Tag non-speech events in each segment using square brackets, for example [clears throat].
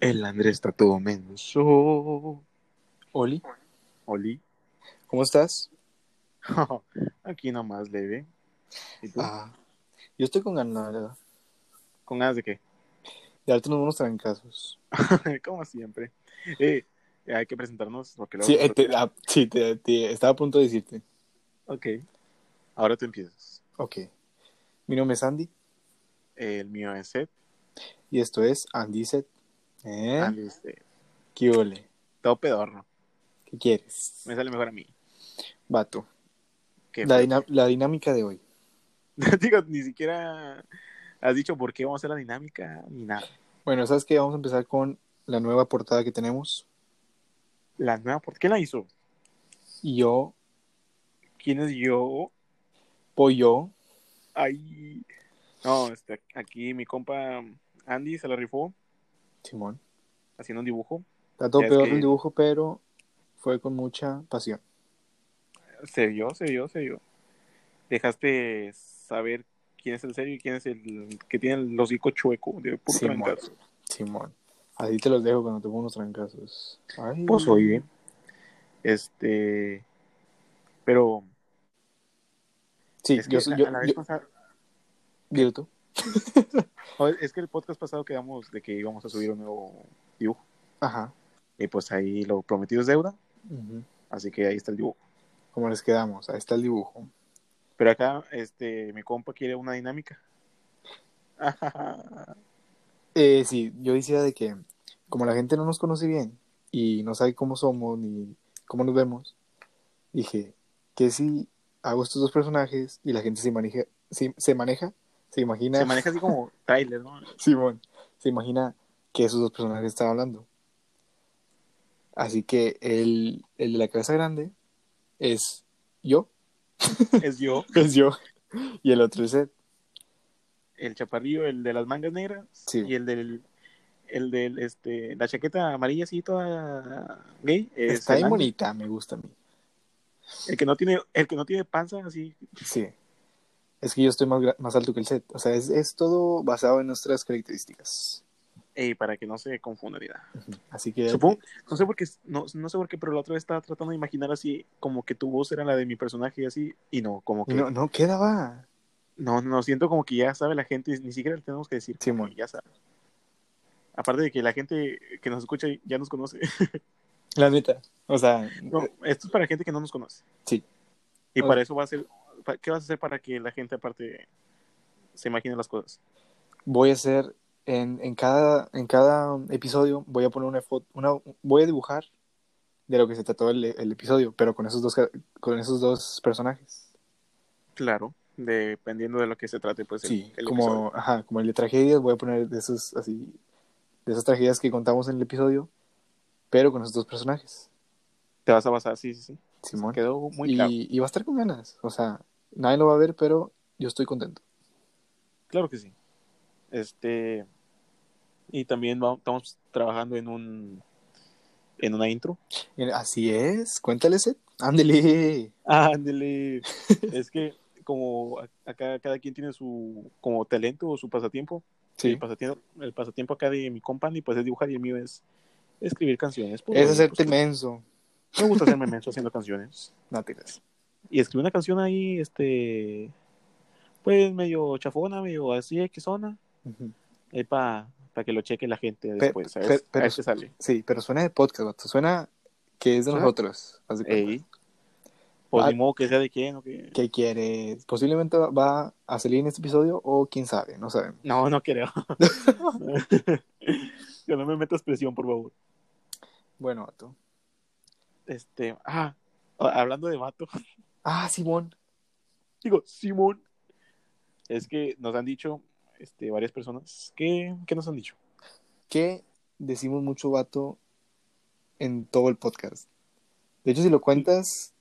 El Andrés está todo menso. Oli, Oli. ¿cómo estás? [laughs] Aquí nomás leve. ¿Y tú? Ah, yo estoy con ganas, verdad, ¿Con ganas de qué? de darte unos trancazos. [laughs] Como siempre. Eh, hay que presentarnos porque luego... Sí, eh, te, ah, sí te, te- estaba a punto de decirte. Ok. Ahora tú empiezas. Ok. Mi nombre es Andy El mío es Seth. y esto es Andy Set. ¿Eh? Este, ¿Qué ole? todo pedorro. ¿Qué quieres? Me sale mejor a mí. Vato. ¿Qué La, dinámica de hoy. [laughs] Digo, ni siquiera has dicho por qué vamos a hacer la dinámica ni nada. Bueno, ¿sabes qué? Vamos a empezar con la nueva portada que tenemos. La nueva, ¿por qué la hizo? Yo, ¿Quién es yo? pollo, Ay. No, este, aquí mi compa Andy se la rifó Simón. haciendo un dibujo. Está todo peor que- el dibujo, pero fue con mucha pasión. Se vio, se vio, se vio. Dejaste saber quién es el serio y quién es el que tiene el hocico chueco de puro Simón. trancazo. Simón. Así te los dejo cuando te pongo unos trancazos. Ay. Pues oye, este, pero Sí, es que yo, la- yo, a la vez yo- pasada- dilo tú. Es que el podcast pasado quedamos de que íbamos a subir un nuevo dibujo Ajá. y pues ahí lo prometido es deuda, así que ahí está el dibujo. Como les quedamos, ahí está el dibujo. Pero acá, este, mi compa quiere una dinámica. [laughs] Eh, sí, yo decía de que como la gente no nos conoce bien y no sabe cómo somos ni cómo nos vemos, dije que si hago estos dos personajes y la gente se maneja, se, se maneja, se imagina, Se maneja así como trailer, ¿no? [laughs] Simón, se imagina que esos dos personajes están hablando. Así que el, el de la cabeza grande es yo, [laughs] Es yo, es yo, y el otro es Ed. el chaparrillo, el de las mangas negras Sí. y el del el del este la chaqueta amarilla así toda gay es Está bien bonita, me gusta a mí. el que no tiene el que no tiene panza así Sí. Es que yo estoy más, más alto que el set. O sea, es, es todo basado en nuestras características. ey, para que no se confunda. Así que. Supongo, no sé por qué, no, no sé por qué, pero la otra vez estaba tratando de imaginar así, como que tu voz era la de mi personaje y así, y no, como que, No, no, queda va. no, no, siento como que ya sabe la gente, ni siquiera le tenemos que decir, que ya sabe. Aparte de que la gente que nos escucha ya nos conoce. La neta. O sea, No, esto es para gente que no nos conoce. Sí. Y para eso va a ser, ¿qué vas a hacer para que la gente aparte se imagine las cosas? voy a hacer. En, en, cada, en cada episodio voy a poner una foto. Una, voy a dibujar de lo que se trató el, el episodio, pero con esos dos, con esos dos personajes. Claro, dependiendo de lo que se trate, pues Sí, el como, episodio. ajá, como el de tragedias, voy a poner de esos así. De esas tragedias que contamos en el episodio, pero con esos dos personajes. Te vas a basar, sí, sí, sí. Simón. Quedó muy y, claro. y va a estar con ganas. O sea, nadie lo va a ver, pero yo estoy contento. Claro que sí. Este. Y también estamos trabajando en un. En una intro. Así es, cuéntale, Seth. Ándele. [laughs] Ándele. es que, como acá cada quien tiene su como talento o su pasatiempo. Sí. El pasatiempo, el pasatiempo acá de mi company, pues es dibujar y el mío es escribir canciones. Pues, Es hacerte pues, menso. Me gusta hacerme menso haciendo canciones. [laughs] No. Y escribí una canción ahí, este. Pues medio chafona, medio así, que zona. Ujú. Ahí para que lo cheque la gente después. pe- ver- pero- qué sale. Sí, pero suena de podcast. Suena que es de ¿Suena? nosotros. cuenta. Ey. Pues Ah. ni modo que sea de quién o qué. ¿Qué quieres? Posiblemente va a salir en este episodio o quién sabe, no sabemos. No, no creo. [laughs] que no me metas presión, por favor. Bueno, vato. Este, ah, a- hablando de vato, Ah, Simón. digo, Simón. Es que nos han dicho este, varias personas. ¿Qué, qué nos han dicho? Que decimos mucho vato en todo el podcast. De hecho, si lo cuentas,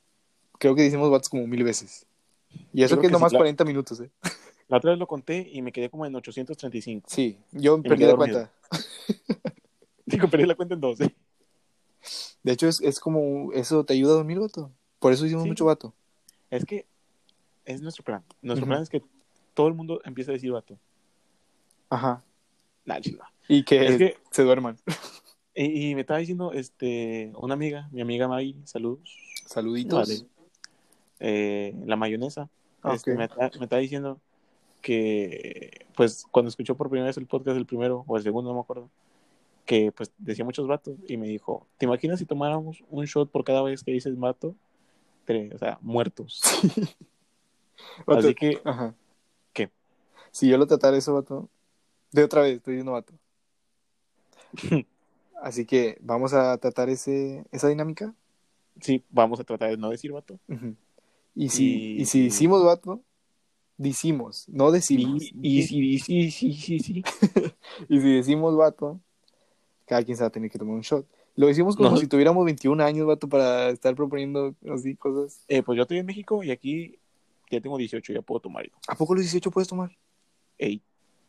creo que decimos vatos como mil veces. Y eso creo que es sí, nomás. 40 minutos, ¿eh? La otra vez lo conté y me quedé como en 835. Sí, yo perdí la dormido. cuenta. [laughs] Digo, perdí la cuenta en 12. De hecho, es, es como, eso te ayuda a dormir, vato. Por eso hicimos Sí. mucho vato. Es que es nuestro plan. Nuestro plan es que todo el mundo empiece a decir vato. Ajá. Nah, chido. Y que, Es que- se duerman. Y, y me estaba diciendo, este, una amiga, mi amiga Maggie, saludos. Saluditos. Vale. Eh, la mayonesa. Ah, este, me, está- me está diciendo que, pues, cuando escuchó por primera vez el podcast, el primero o el segundo, no me acuerdo, que, pues, decía muchos vatos y me dijo, ¿te imaginas si tomáramos un shot por cada vez que dices vato? O sea, muertos. [laughs] Vato, Así que, Ajá. ¿Qué? Si yo lo tratara eso, vato. De otra vez, estoy diciendo vato. [laughs] Así que vamos a tratar ese, esa dinámica. sí, vamos a tratar de no decir vato. Y si, Y- y si decimos vato, decimos, no decimos. Y, y, y-. [laughs] Y si decimos vato, cada quien se va a tener que tomar un shot. Lo decimos como No. si tuviéramos 21 años, vato, para estar proponiendo así cosas. Eh, pues yo estoy en México y aquí ya tengo 18, ya puedo tomar. ¿A poco los 18 puedes tomar? Ey,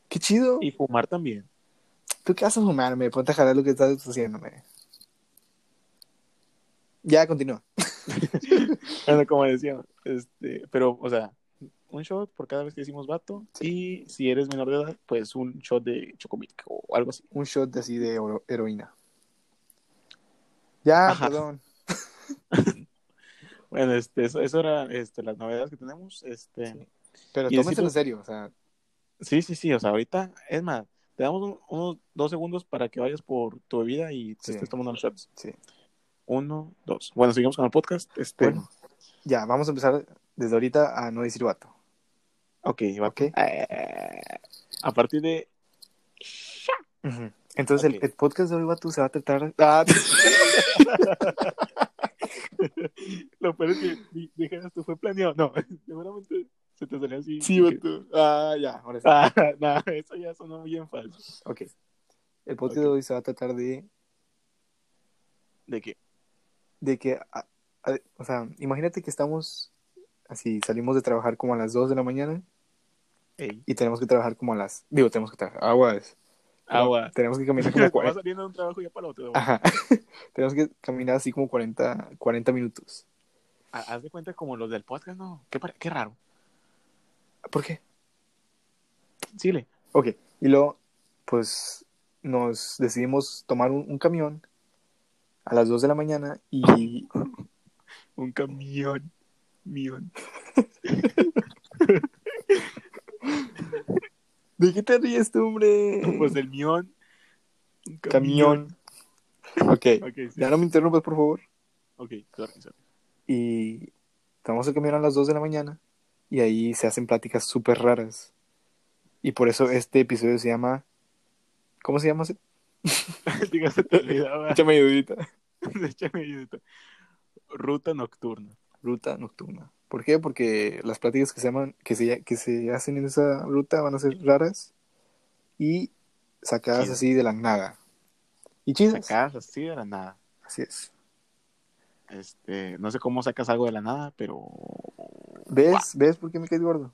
¡Qué chido! y fumar también. ¿Tú qué vas a fumarme? Ponte a jalar lo que estás haciéndome. Ya, continúa. [laughs] Bueno, como decía, este, pero, o sea, un shot por cada vez que decimos vato. Y si eres menor de edad, pues un shot de chocomilk o algo así. Un shot de así de heroína. Ya, Ajá. perdón. [laughs] Bueno, este, eso, eso era este, las novedades que tenemos. Este, Sí. Pero Y tómenselo en serio, o sea, sí, sí, sí, o sea, ahorita, es más, te damos un- unos dos segundos para que vayas por tu bebida y te Sí. estés tomando los shots. sí. Uno, dos. Bueno, seguimos con el podcast. Este, Bueno, ya, vamos a empezar desde ahorita a no decir vato. ok, va. ¿Ok? Eh, a partir de Entonces, el, el podcast de hoy, vato, se va a tratar. [laughs] Ah, [laughs] Lo peor es que di- dijeras tú fue planeado. No, [laughs] seguramente se te salió así. sí, que- vato. Ah, ya, ahora sí. Ah, no, eso ya sonó bien falso. Ok. El podcast de hoy se va a tratar de, ¿De qué? de que, a- a- o sea, imagínate que estamos así, salimos de trabajar como a las 2 de la mañana Ey, y tenemos que trabajar como a las, digo, tenemos que trabajar, aguas. Agua. Tenemos que caminar [laughs] como Vas 40, saliendo de un trabajo ya para otro. ajá. [laughs] tenemos que caminar así como 40, 40 minutos. Ha- Haz de cuenta como los del podcast, ¿no? Qué, qué raro. ¿Por qué? Síguele. Ok, y luego, pues, nos decidimos tomar un, un camión a las 2 de la mañana y [laughs] Un camión. Mión. ¿De qué te ríes tú, hombre? Pues el mión. [laughs] Camión. Ok, Ok, sí. ya no me interrumpas, por favor. Ok, sorry, sorry. Y tomamos el camión a las 2 de la mañana y ahí se hacen pláticas súper raras. Y por eso este episodio se llama... ¿Cómo se llama? [laughs] Diga, se te olvidaba. [laughs] Échame ayudita. Échame ayudita. Ruta nocturna. Ruta nocturna. ¿Por qué? Porque las pláticas que se, llaman, que se, que se hacen en esa ruta van a ser raras y sacadas así de la nada. Y chidas. Sacas así de la nada. Así es. Este, no sé cómo sacas algo de la nada, pero. ¿Ves? ¿Ves por qué me caes gordo?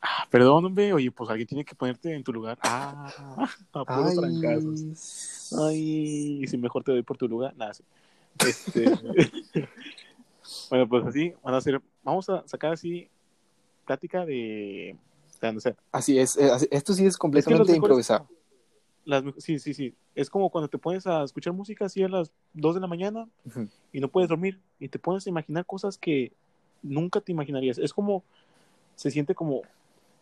Ah, perdón, hombre. Oye, pues alguien tiene que ponerte en tu lugar. Ah, [laughs] a puros trancazos. Ay, si mejor te doy por tu lugar. Nada, sí. Este. [laughs] bueno, pues así, van a hacer. Vamos a sacar así plática de. de no sé, Así es. eh, Esto sí es completamente improvisado. las, sí, sí, sí. Es como cuando te pones a escuchar música así a las 2 de la mañana y no puedes dormir y te pones a imaginar cosas que nunca te imaginarías. Es como, se siente como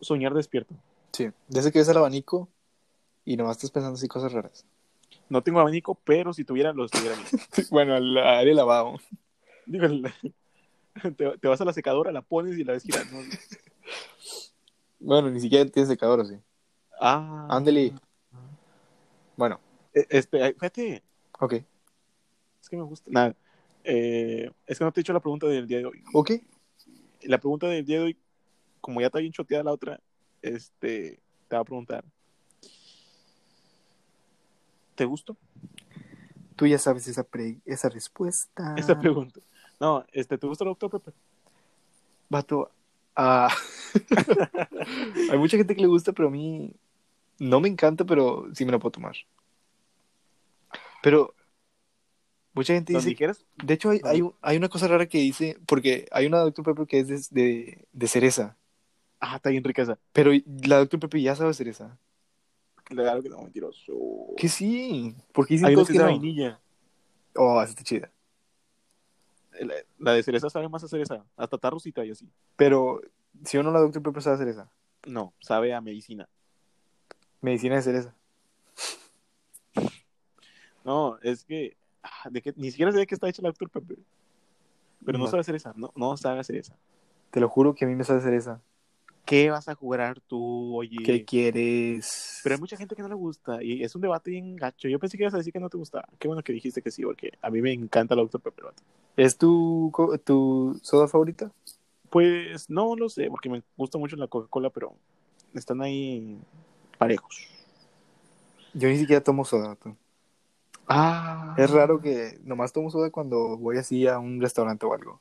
soñar despierto. Sí. Desde que ves el abanico y nomás estás pensando así cosas raras. No tengo abanico, pero si tuviera, lo estuviera [laughs] bueno, al de lavado. Digo, [laughs] te, te vas a la secadora, la pones y la ves girando. Bueno, ni siquiera tienes secador, sí. Ah, Ándele. Bueno, E- Este, fíjate, ok. es que me gusta. Nada, eh, es que no te he hecho la pregunta del día de hoy. Ok. La pregunta del día de hoy, como ya está bien choteada la otra, este, te va a preguntar. ¿Te gustó Tú ya sabes esa, pre- esa respuesta. esa pregunta? No, este, ¿te gusta el Dr. Pepper? Vato. ah, [laughs] Hay mucha gente que le gusta, pero a mí no me encanta, pero sí me lo puedo tomar. Pero mucha gente dice. dijeras, De hecho, hay, hay, hay una cosa rara que dice. Porque hay una Dr. Pepper que es de, de, de cereza. ah, está bien rica esa. Pero la Dr. Pepper ya sabe cereza. Claro que no, mentiroso. Que sí. Porque dicen Hay unos que es de vainilla. Oh, esa está chida. La, de cereza sabe más a cereza. Hasta tarrosita y así. Pero, si uno la Dr. Pepper sabe hacer esa. No, sabe a medicina. Medicina de cereza. No, es que, ah, de que ni siquiera sé de qué está hecha la Dr. Pepper. Pero no, No. sabe hacer esa, no, no sabe hacer esa. Te lo juro que a mí me sabe hacer esa. ¿Qué vas a jugar tú, oye? ¿Qué quieres? Pero hay mucha gente que no le gusta y es un debate bien gacho. Yo pensé que ibas a decir que no te gustaba. Qué bueno que dijiste que sí, porque a mí me encanta la Dr. Pepper. ¿Es tu, soda favorita? Pues no lo sé, porque me gusta mucho la Coca-Cola, pero están ahí parejos. Yo ni siquiera tomo soda. tú. Ah. Es raro que nomás tomo soda cuando voy así a un restaurante o algo.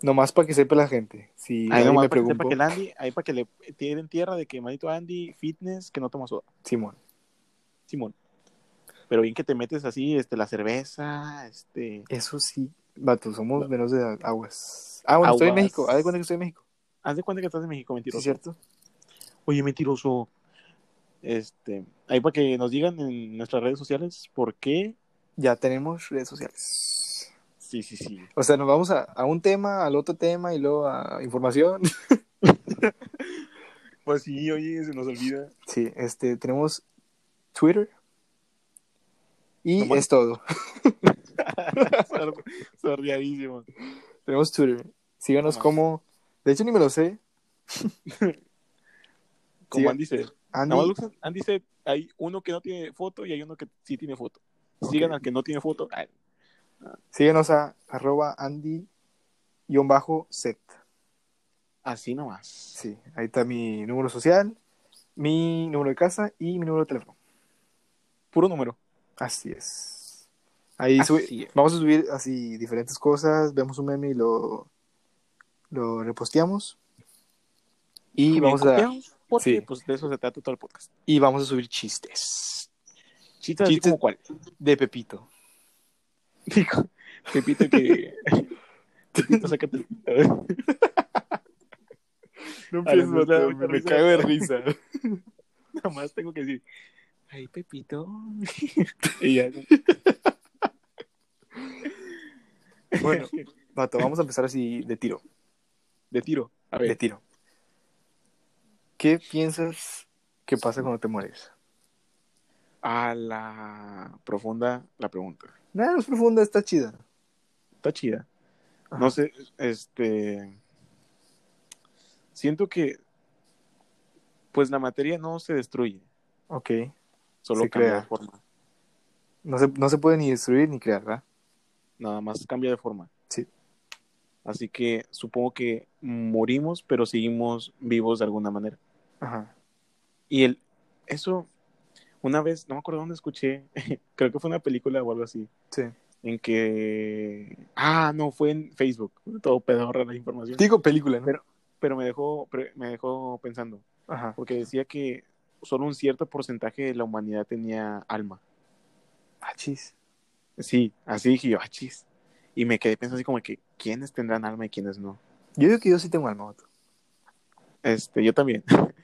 Nomás para que sepa la gente. Si Ahí nomás me para que sepa preguntó, que el Andy, ahí para que le tiren tierra de que manito Andy, fitness, que no toma soda. Simón. Simón. Pero bien que te metes así, este, la cerveza, este. Eso sí, vato, somos menos de aguas. Ah, bueno, estoy en. México. Haz de cuenta que estoy en México. Haz de cuenta que estás en México, ¿Sí mentiroso. es cierto? Oye, mentiroso. Este, ahí para que nos digan en nuestras redes sociales por qué. Ya tenemos redes sociales. Sí, sí, sí. O sea, nos vamos a, a un tema, al otro tema y luego a información. [laughs] Pues sí, oye, se nos olvida. Sí, este, tenemos Twitter. Y ¿Cómo? es todo. [laughs] Sor- Sordeadísimo. Tenemos Twitter. Síganos Nomás. como. De hecho, ni me lo sé. [laughs] Como. Andy dice. Andy. Nada más Andy dice, hay uno que no tiene foto y hay uno que sí tiene foto. Sigan al que no tiene foto. Ay, Síguenos a arroba Andy-set. así nomás. Sí, ahí está mi número social, mi número de casa y mi número de teléfono. Puro número. Así es. Ahí Así es. vamos a subir así diferentes cosas, vemos un meme y lo, lo reposteamos. Y vamos, a, Porque sí. pues de eso se trata todo el podcast. y vamos a subir chistes Chistes así Chistes. como cuál. de Pepito. Dijo, Pepito que... [laughs] Pepito, sácate el pito. No Ay, empieces, me me cago de [laughs] risa. Nada más tengo que decir, ay, Pepito. [laughs] y ya. Bueno, vato, vamos a empezar así de tiro. de tiro. A De ver, tiro. ¿Qué piensas que pasa cuando te mueres? a la profunda la pregunta. Nada, no es profunda, está chida. Está chida. Ajá. No sé, este. Siento que. Pues la materia no se destruye, Ok. solo Se cambia crea. de forma. No se, no se puede ni destruir ni crear, ¿verdad? Nada más cambia de forma. Sí. Así que supongo que morimos, pero seguimos vivos de alguna manera. Ajá. Y el, eso, una vez, no me acuerdo dónde escuché, [laughs] creo que fue una película o algo así, Sí. en que. Ah, no, fue en Facebook. Todo pedorra la información. Digo película, ¿no? Pero- Pero me dejó, me dejó pensando. Ajá. porque decía que solo un cierto porcentaje de la humanidad tenía alma. Ah, chis. Sí, así dije yo, ah, chis. Y me quedé pensando así como que, ¿quiénes tendrán alma y quiénes no? Yo digo que yo sí tengo alma, vato. Este, yo también. [laughs]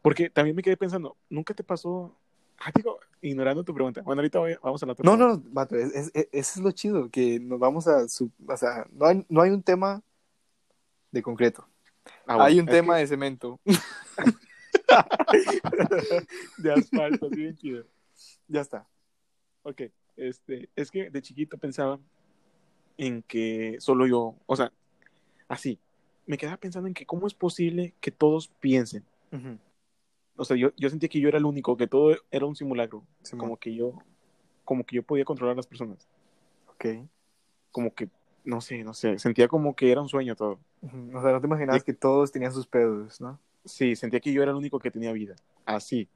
Porque también me quedé pensando, ¿nunca te pasó? Ah, digo, ignorando tu pregunta. Bueno, ahorita voy- vamos a la otra. No, pregunta. no, vato, es, es- es- eso es lo chido, que nos vamos a... su- o sea, no hay, no hay un tema de concreto. Ah, bueno, hay un tema de cemento. [laughs] [laughs] de asfalto, así bien chido. ya está. Ok, este, es que de chiquito pensaba en que solo yo, o sea, así, me quedaba pensando en que cómo es posible que todos piensen. Ujú. O sea, yo, yo sentía que yo era el único, que todo era un simulacro, como que yo, como que yo podía controlar a las personas, Ok. como que, no sé, no sé, sentía como que era un sueño todo. O sea, no te imaginabas que todos tenían sus pedos, ¿no? Sí, sentía que yo era el único que tenía vida, así.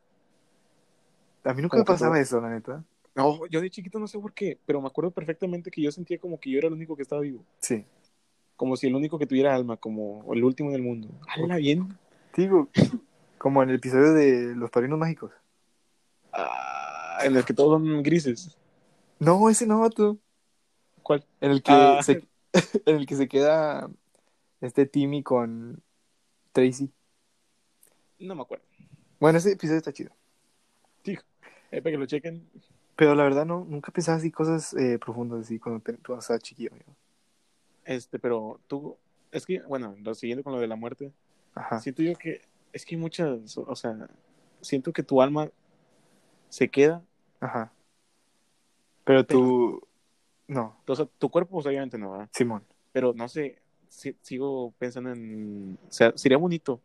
A mí nunca me pasaba todo- eso, la neta. No, yo de chiquito no sé por qué, pero me acuerdo perfectamente que yo sentía como que yo era el único que estaba vivo, Sí. como si el único que tuviera alma, como el último en el mundo. ¡Hala, bien! Digo, como en el episodio de Los Padrinos Mágicos. Ah, en el que todos son grises. No, ese no, vato. ¿Cuál? En el que, Ah. se, [laughs] en el que se queda este Timmy con Tracy. No me acuerdo. Bueno, ese episodio está chido. Sí, eh, para que lo chequen. Pero la verdad, no, nunca pensaba así cosas eh, profundas así cuando te, tú estabas chiquillo, amigo. Este, pero tú, es que, bueno, lo siguiendo con lo de la muerte, Ajá. siento yo que, es que hay muchas, o sea, siento que tu alma se queda, Ajá. Pero tú. No, o sea, tu cuerpo, pues, obviamente no, ¿verdad? Simón. Pero no sé, si- sigo pensando en, o sea, sería bonito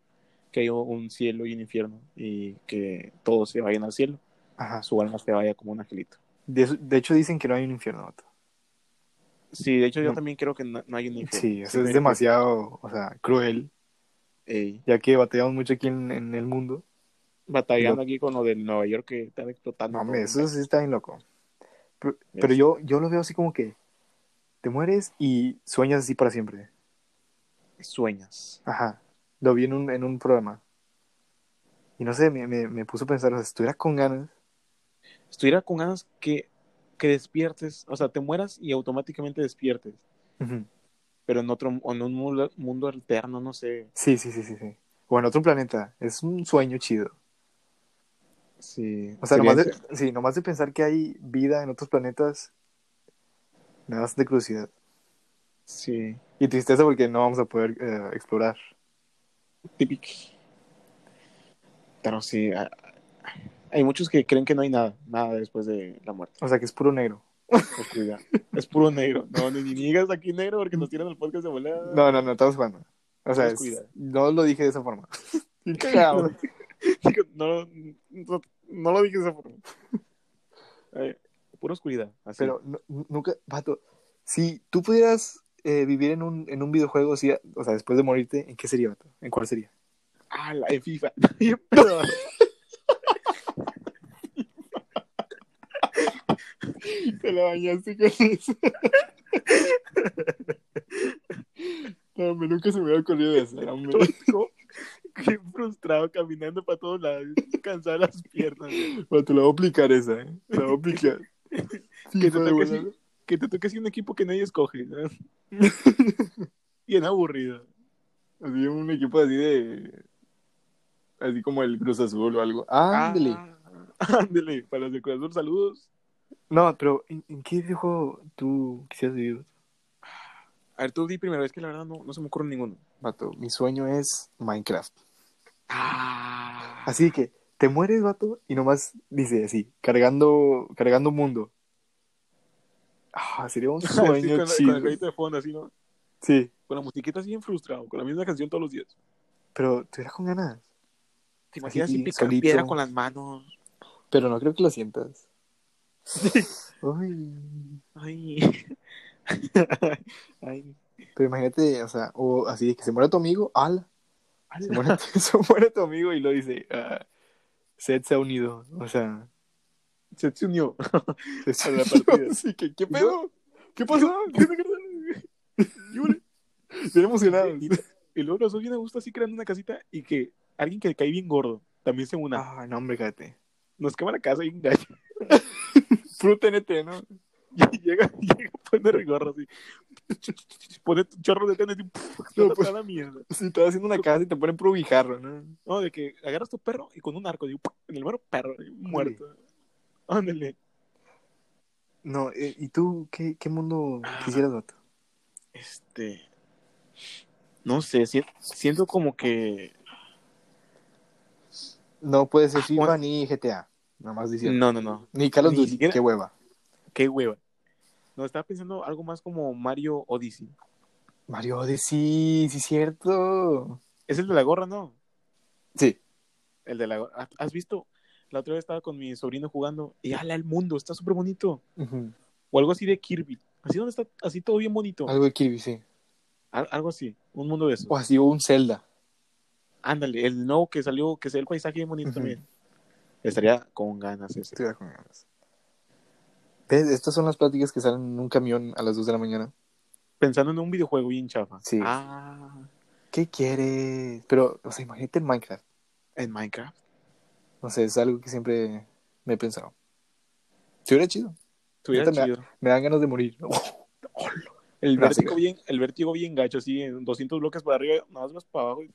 que haya un cielo y un infierno y que todos se vayan al cielo, Ajá. su alma se vaya como un angelito. De, hecho, dicen que no hay un infierno, vato. Sí, de hecho yo No. también creo que no, no hay un infierno. Sí, eso es Simplemente, demasiado, o sea, cruel, ey, ya que batallamos mucho aquí en, en el mundo. batallando aquí con lo del Nueva York que están explotando. Todo. eso sí está bien loco. Pero, pero yo, yo lo veo así como que te mueres y sueñas así para siempre. Sueñas. Ajá. Lo vi en un, en un programa. Y no sé, me, me, me puso a pensar, o sea, si estuviera con ganas, Estuviera con ganas que, que despiertes, o sea, te mueras y automáticamente despiertes, ujú, pero en otro, en un mundo, mundo alterno, no sé. sí, sí, sí, sí, sí. O en otro planeta. Es un sueño chido. Sí. O sea, nomás de, sí, nomás de pensar que hay vida en otros planetas, me da bastante curiosidad. Sí. Y tristeza porque no vamos a poder eh, explorar. Típico. Pero sí, hay muchos que creen que no hay nada, nada después de la muerte. O sea, que es puro negro. Es puro negro. No, ni, ni digas aquí negro porque nos tiran el podcast de volada. No, no, no, estamos jugando. O sea, es- no lo dije de esa forma. [laughs] Cagado. no, no, no lo dije de esa forma. Eh, pura oscuridad. Así. Pero no- nunca, vato, si tú pudieras eh, vivir en un, en un videojuego, así, o sea, después de morirte, ¿en qué sería, vato? ¿En cuál sería? Ah, la de FIFA. [laughs] Te la bañaste con eso. No, hombre, nunca se me hubiera ocurrido eso, hombre. Qué frustrado caminando para todos lados, cansado las piernas. Bueno, te la voy a aplicar esa, ¿eh? Te la voy a aplicar. [laughs] Que te, toque volada. así, que te toque así un equipo que nadie escoge. ¿no? [laughs] Bien aburrido. Así un equipo así de... Así como el Cruz Azul o algo. Ándale. Ah, ándele, para los de Cruz Azul, saludos. No, pero ¿en, en qué videojuego tú quisieras vivir? A ver, tú di primero, es que la verdad no, no se me ocurre ninguno. Vato, mi sueño es Minecraft. Ah, Así que te mueres, vato, y nomás dice así, cargando, cargando mundo. Ah, sería un [laughs] sueño con, la- con chido. el crédito de fondo, así, ¿no? Sí, Con la musiquita así bien frustrado, con la misma canción todos los días. pero te con ganas. ¿Te imaginas así Así, picar piedra con las manos? Pero no creo que lo sientas. Ay, Ay. [laughs] Ay. pero imagínate, o sea, o así que se muere tu amigo, ala. Se [laughs] se muere tu amigo y lo dice, ah, Seth se ha unido. O sea, Se te unió. [laughs] se partida. Así que, ¿qué ¿Y pedo? ¿Qué pasó? Llore. Bien emocionado. Y, luego los dos bien a gusto así creando una casita y que alguien que cae bien gordo también se una. Ah, no, hombre, cállate. Nos quema la casa y engaña. Puro TNT, ¿no? [laughs] Y llega, [laughs] llega, pone rigorro así. [laughs] Pone chorro de TNT y No, pues- la mierda. Si estás haciendo una casa y te ponen puro guijarro, ¿no? No, de que agarras tu perro y con un arco, digo, en el mero perro, muerto. Ándale. No, eh, ¿y tú qué, qué mundo Ah. quisieras, vato? Este. No sé, si- siento como que. No puede ser FIFA ni GTA. Nada más diciendo. No, no, no. Ni Ni Duty, siquiera- qué hueva. Qué hueva. No, estaba pensando algo más como Mario Odyssey. Mario Odyssey, sí, cierto. Es el de la gorra, ¿no? Sí. El de la gorra. ¿Has visto? La otra vez estaba con mi sobrino jugando y ala el mundo, está súper bonito. O algo así de Kirby. Así donde está, así todo bien bonito. Algo de Kirby, sí. Al- algo así, un mundo de eso. O así un Zelda. Ándale, el nuevo que salió, que sea el paisaje bien bonito también. Estaría con ganas ese. Estoy con ganas. ¿Ves? Estas son las pláticas que salen en un camión a las 2 de la mañana. Pensando en un videojuego bien chafa. Sí. Ah, ¿Qué quieres? Pero, o sea, imagínate en Minecraft. en Minecraft. No sé, es algo que siempre me he pensado. Si hubiera chido. Estuviera chido. Me dan ganas de morir. [laughs] El Gracias. vértigo bien, el vértigo bien gacho, así en 200 bloques para arriba, nada más para abajo y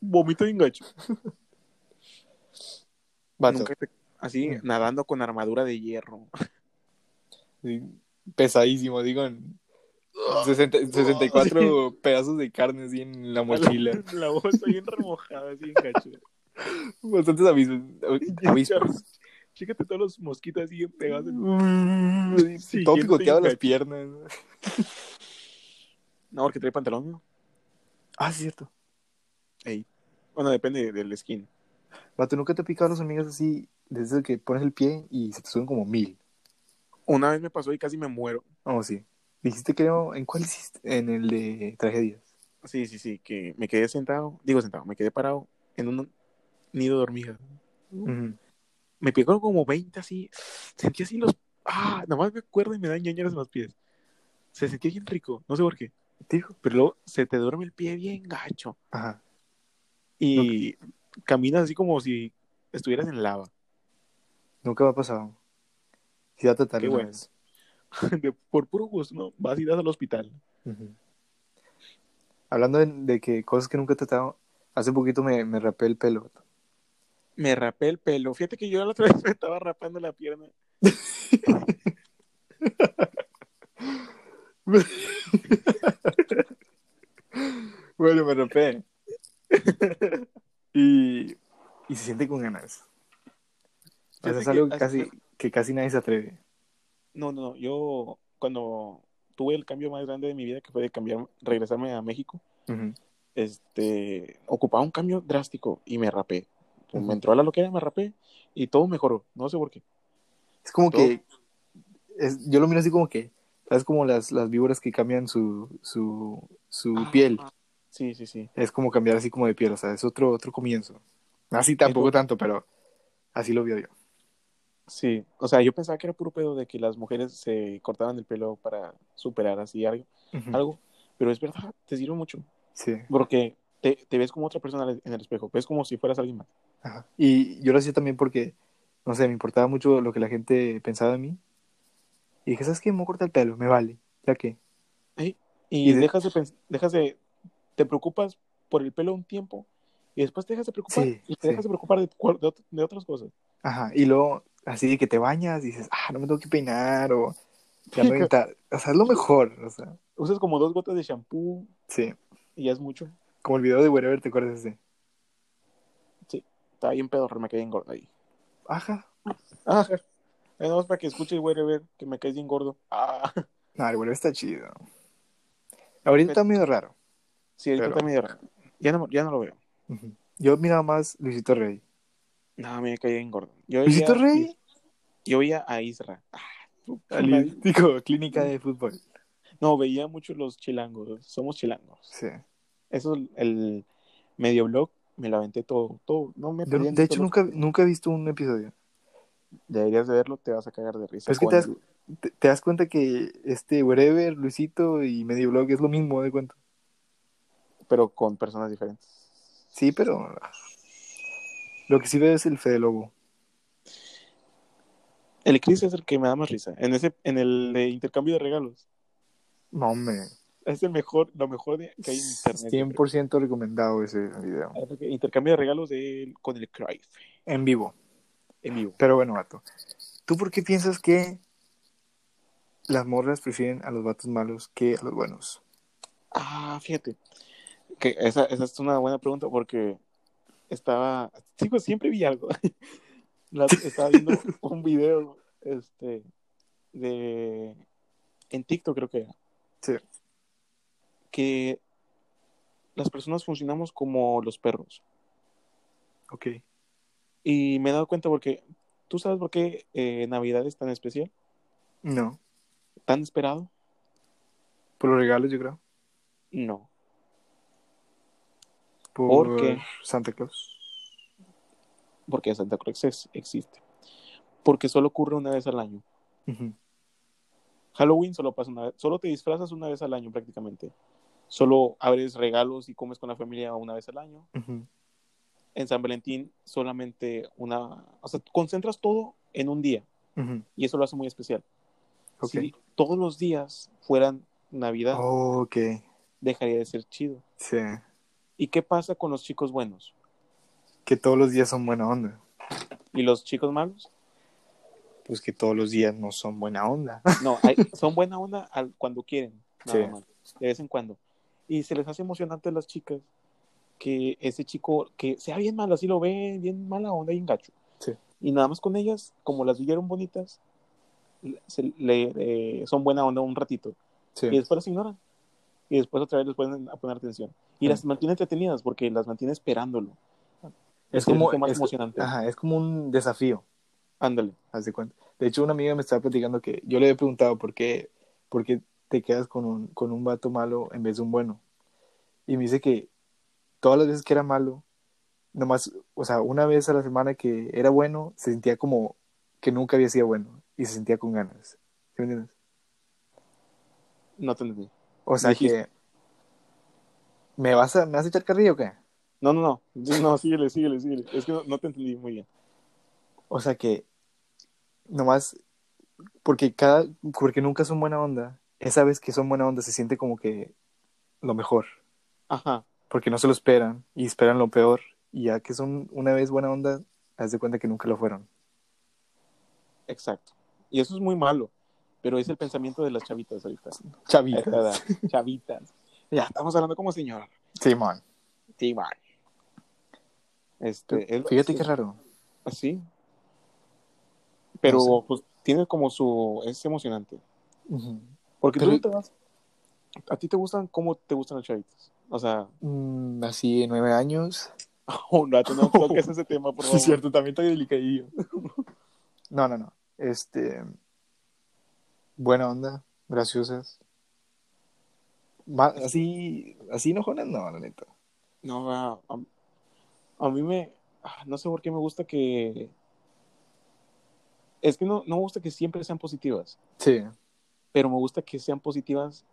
vomito bien gacho. Vato. Nunca te- así, Mm. nadando con armadura de hierro. [laughs] Sí, Pesadísimo, digo, en 60 64 pedazos de carne así en la mochila. [laughs] La bolsa bien remojada, así en gacho. Bastantes avisos. [laughs] avispas. Chécate todos los mosquitos así pegados. en- Sí, todo picoteado las piernas. No, porque trae pantalón, ¿no? Ah, sí, cierto. Ey. Bueno, depende del skin. Vato, ¿nunca te ha picado las hormigas así desde que pones el pie y se te suben como mil? Una vez me pasó y casi me muero. Oh, sí. Dijiste, creo, ¿en cuál hiciste? En el de tragedias. Sí, sí, sí, que me quedé sentado, digo sentado, me quedé parado en un nido de hormigas. Ujú. Me picaron como 20 así, sentí así los... Ah, nomás me acuerdo y me dan ñañaras en los pies. Se sentía bien rico, no sé por qué. Dijo. Pero luego se te duerme el pie bien gacho. Ajá. Y caminas así como si estuvieras en lava. Nunca me ha pasado. Sí, va a tratar Qué bueno. [laughs] De- por puro gusto, ¿no? Vas y das al hospital. Hablando de, de que cosas que nunca he tratado, hace poquito me, me rapé el pelo. Me rapé el pelo. Fíjate que yo la otra [laughs] vez me estaba rapando la pierna. [laughs] Bueno, me rapé. Y, y se siente con ganas. O sea, Fíjate es algo que- casi, que casi nadie se atreve. No, no, no. Yo cuando tuve el cambio más grande de mi vida, que fue de cambiar, regresarme a México, este, ocupaba un cambio drástico y me rapé. Me entró a la loquera, me rapé y todo mejoró. No sé por qué. Es como Todo. que. es- yo lo miro así como que. ¿Sabes? Como las, las víboras que cambian su, su, su Ah, piel. Sí, sí, sí. Es como cambiar así como de piel. O sea, es otro, otro comienzo. Así tampoco Pero- tanto, pero así lo veo yo. Sí, o sea, yo pensaba que era puro pedo de que las mujeres se cortaban el pelo para superar así algo, algo, pero es verdad, te sirve mucho, Sí. porque te, te ves como otra persona en el espejo, ves como si fueras alguien más. Ajá. Y yo lo hacía también porque, no sé, me importaba mucho lo que la gente pensaba de mí. Y dije, ¿sabes qué? Me voy a cortar el pelo, me vale. ¿Ya qué? Y, Y de- dejas de dejas de, te preocupas por el pelo un tiempo y después te dejas de preocupar Sí, y te sí. dejas de preocupar de, otras cosas. Ajá. Y luego, así de que te bañas, dices, ah, no me tengo que peinar o [laughs] ya untar". O sea, es lo mejor. O sea, Usas como dos gotas de shampoo sí. y ya es mucho. Como el video de Wherever, ¿te acuerdas de ese? Está bien pedorro, me quedé gordo ahí. Ajá. Ah, nada más para que escuche el que me caes bien gordo. Ah, No, el Wherever está chido. Ahorita está medio raro. Sí, ahorita Pero- está medio raro. Ya no, ya no lo veo. Yo miraba más Luisito Rey. No, me caí bien gordo. Yo ¿Luisito veía- Rey? Yo veía a Isra. Ah, Digo, clínica de fútbol. No, veía mucho los chilangos. Somos chilangos. Sí. Eso, el medio blog, me la aventé todo. todo. No me Yo, en de hecho, nunca, los- nunca he visto un episodio. Deberías de verlo, te vas a cagar de risa. Es que te das, el- te, te das cuenta que este Wherever, Luisito y Medio Blog es lo mismo, de cuenta. Pero con personas diferentes. Sí, pero lo que sí veo es el Fede Lobo. El Chris es el que me da más risa. En ese, en el de intercambio de regalos. No, hombre. Es el mejor, lo mejor de, que hay en internet. 100% recomendado ese video. creo. Intercambio de regalos de con el Cruyff En vivo. en vivo. Pero bueno, vato. ¿Tú por qué piensas que las morras prefieren a los vatos malos que a los buenos? Ah, fíjate. Que esa, esa es una buena pregunta porque estaba. Sí, pues siempre vi algo. [laughs] La- estaba viendo [laughs] un video este, de. En TikTok, creo que era. Sí. Que las personas funcionamos como los perros. Ok. Y me he dado cuenta porque. ¿Tú sabes por qué eh, Navidad es tan especial? No. ¿Tan esperado? Por los regalos, yo creo. No. Por, ¿Por qué? Santa Claus. Porque Santa Cruz ex- existe. Porque solo ocurre una vez al año. Halloween solo pasa una vez, solo te disfrazas una vez al año prácticamente. Solo abres regalos y comes con la familia una vez al año. En San Valentín solamente una, o sea, concentras todo en un día y eso lo hace muy especial. Si todos los días fueran Navidad, Oh, dejaría de ser chido. Sí. ¿Y qué pasa con los chicos buenos? Que todos los días son buena onda. ¿Y los chicos malos? Pues que todos los días no son buena onda. [laughs] No, hay- son buena onda al- cuando quieren, nada Sí. más, de vez en cuando. Y se les hace emocionante a las chicas que ese chico, que sea bien malo, así lo ve, bien mala onda y en gacho. Sí. Y nada más con ellas, como las vieron bonitas, se le, eh, son buena onda un ratito. Sí. Y después las ignoran. Y después otra vez les pueden a poner atención. Y Sí. las mantiene entretenidas porque las mantiene esperándolo. Es les como, más es, emocionante. ajá, es como un desafío, Ándale. haz de cuenta. De hecho, una amiga me estaba platicando que yo le había preguntado por qué, por qué te quedas con un, con un vato malo en vez de un bueno. Y me dice que todas las veces que era malo, nomás, o sea, una vez a la semana que era bueno, se sentía como que nunca había sido bueno y se sentía con ganas. ¿Sí me entiendes? No te entendí. O sea Dijiste- que... ¿Me vas a, ¿Me vas a echar carrillo o qué? No, no, no. No, síguele, síguele, síguele. Es que no, no te entendí muy bien. O sea que nomás porque cada porque nunca son buena onda, esa vez que son buena onda se siente como que lo mejor, Ajá. porque no se lo esperan y esperan lo peor y ya que son una vez buena onda, haz de cuenta que nunca lo fueron. Exacto. Y eso es muy malo. Pero es el pensamiento de las chavitas ahorita. Chavita. A esta edad. Chavitas. [laughs] Ya, estamos hablando como señor. Simón. Sí, man. Este, es- Fíjate es- qué raro. Así. Pero, No sé. pues, tiene como su... Es emocionante. Porque Pero- tú te vas... ¿A ti te gustan cómo te gustan las chavitas? O sea, Mm, así nueve años. [laughs] un rato no toques [laughs] ese tema, por favor. también estoy delicadillo. no, no, no. Este buena onda, graciosas. Así, así enojonas, no, la neta. No, a, a- a mí me... ah, No sé por qué me gusta que... Es que no, no me gusta que siempre sean positivas, Sí. pero me gusta que sean positivas.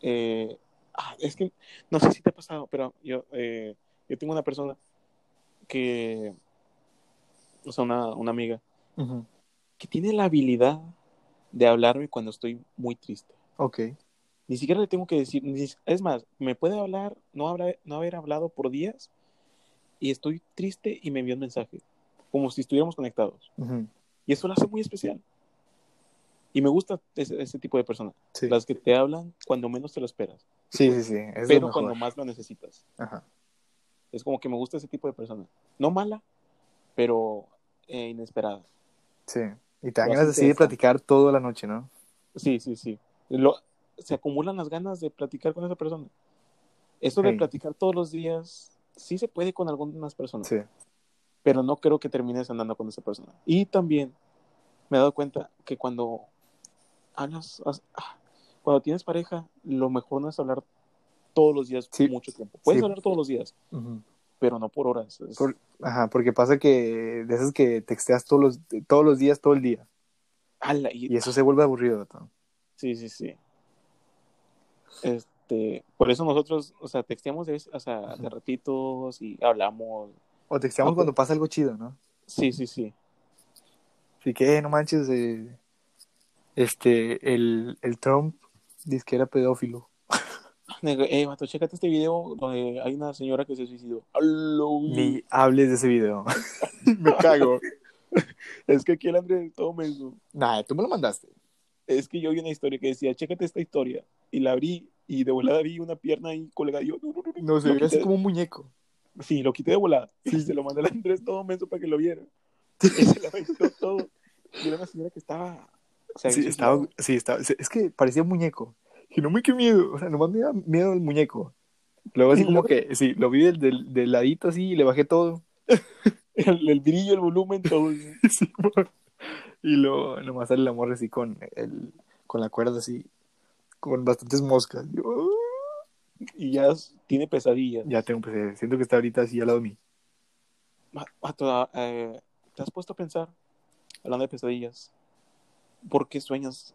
eh, ah, es que no sé si te ha pasado, pero yo, eh, yo tengo una persona que... O sea, una, una amiga que tiene la habilidad de hablarme cuando estoy muy triste. Ok. Ni siquiera le tengo que decir, es más, me puede hablar, no, habla- no haber hablado por días y estoy triste y me envía un mensaje, como si estuviéramos conectados. Y eso lo hace muy especial. Y me gusta ese, ese tipo de personas, Sí. las que te hablan cuando menos te lo esperas, sí, sí, sí. Es pero cuando más lo necesitas. Ajá. Es como que me gusta ese tipo de persona. No mala, pero eh, inesperada. Sí. Y te dan ganas de platicar toda la noche, ¿no? Sí, sí, sí. Lo- se acumulan las ganas de platicar con esa persona. Esto de Hey. platicar todos los días, sí se puede con algunas personas, Sí. pero no creo que termines andando con esa persona. Y también me he dado cuenta que cuando hablas, as- ah, cuando tienes pareja, lo mejor no es hablar todos los días Sí. mucho tiempo. Puedes Sí. hablar todos los días, Ujú. Pero no por horas. Es- Por- Ajá, porque pasa que de esas que texteas todos los, todos los días, todo el día. Ala, y- Y eso se vuelve aburrido. Sí, sí, sí. Este, por eso nosotros, o sea, texteamos de, o sea, de ratitos y hablamos. O texteamos cuando pasa algo chido, ¿no? Sí, sí, sí. Así que, eh, no manches, eh, este, el, el Trump dice que era pedófilo. Eh, vato, chécate este video donde hay una señora que se suicidó. Aló, Ni hables de ese video. [laughs] me cago. es que aquí el Andrés todo menso. nah, tú me lo mandaste. Es que yo vi una historia que decía, chécate esta historia. Y la abrí y de volada vi una pierna ahí colgada. Y yo, no, no, no, No, se veía así como un muñeco. Sí, lo quité de volada. Y se lo mandé al Andrés todo menso para que lo viera. Y se lo aventó todo. Y era una señora que estaba... o sea, Sí, estaba, sí, estaba, es que parecía un muñeco. Y no me qué miedo, o sea, nomás me da miedo el muñeco. Luego así como que, sí, lo vi del, del, del ladito así y le bajé todo. [laughs] El, el brillo, el volumen, todo. [laughs] Sí, y luego nomás sale la morra así con, el, con la cuerda así, con bastantes moscas. Yo. Y ya tiene pesadillas. ya tengo, pues, siento que está ahorita así al lado de mí. Vato, ah, eh, ¿Te has puesto a pensar, hablando de pesadillas, por qué sueñas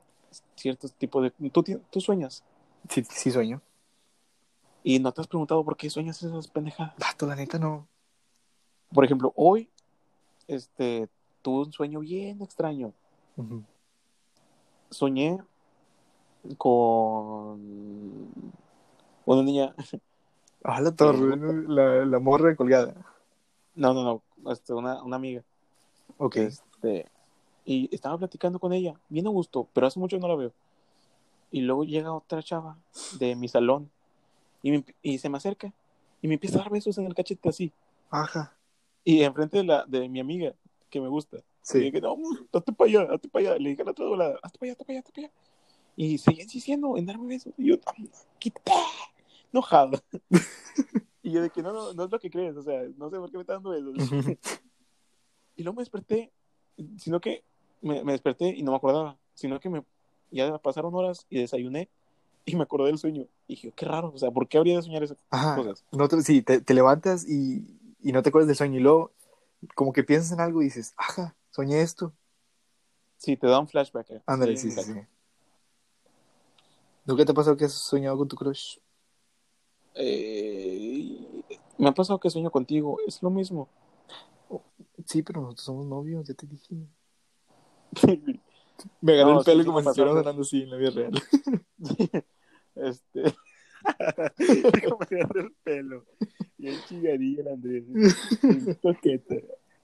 ciertos tipos de... Tú, tú sueñas Sí, sí sueño. y no te has preguntado por qué sueñas esas pendejadas. Vato, la neta no. Por ejemplo, hoy este, tuve un sueño bien extraño. Ujú. Soñé con una niña... Ah, la torre, [laughs] la, la morra colgada. No, no, no, este, una, una amiga. Ok. Este, y estaba platicando con ella, bien a gusto, pero hace mucho no la veo. Y luego llega otra chava de mi salón y, me- y se me acerca y me empieza a dar besos en el cachete así. Ajá. Y enfrente de, la, de mi amiga, que me gusta. Y Sí. dije, no, date para allá, date para allá. Le dije a la otra volada, hazte para allá, hazte para allá, hazte para allá. Y seguía insistiendo en darme besos. Y yo, "Ah, quítate, enojado. [laughs] y yo de que no, no, no es lo que crees, o sea, no sé por qué me está dando besos. [laughs] y luego me desperté, sino que me, me desperté y no me acordaba, sino que me, ya pasaron horas y desayuné y me acordé del sueño. Y dije, qué raro, o sea, ¿por qué habría de soñar esas Ajá. cosas? No te- sí, te, te levantas y, y no te acuerdas del sueño y luego como que piensas en algo y dices, ajá, soñé esto. Sí, te da un flashback. eh. Ándale, sí, sí, exacto. sí. ¿Nunca te ha pasado que has soñado con tu crush? Eh, me ha pasado que sueño contigo, es lo mismo. Sí, pero nosotros somos novios, ya te dije. [laughs] Me agarré No, el pelo sí, como si pasado. hablando así en la vida real. [laughs] Este. [laughs] Como agarré el pelo. Y el chilladillo, el Andrés.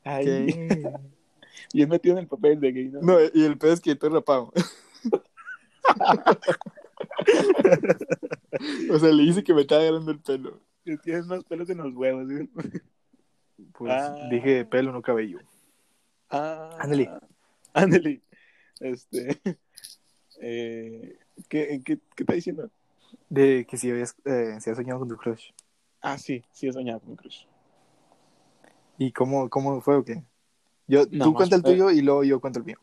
Ay, ¿Qué? bien metido en el papel de gay, ¿no? No, y el pedo es que estoy rapado. o sea, le dice que me estaba agarrando el pelo. Tienes más pelos en los huevos. ¿sí? Pues Ah. dije pelo, no cabello. Ah, Ándale. Ándale. Este. [laughs] Eh, ¿qué, qué, ¿Qué está diciendo? De que si habías, eh, si soñado con tu crush. Ah, sí, sí he soñado con mi crush. ¿Y cómo, cómo fue o qué? Yo, No, tú cuenta el tuyo y luego yo cuento el mío.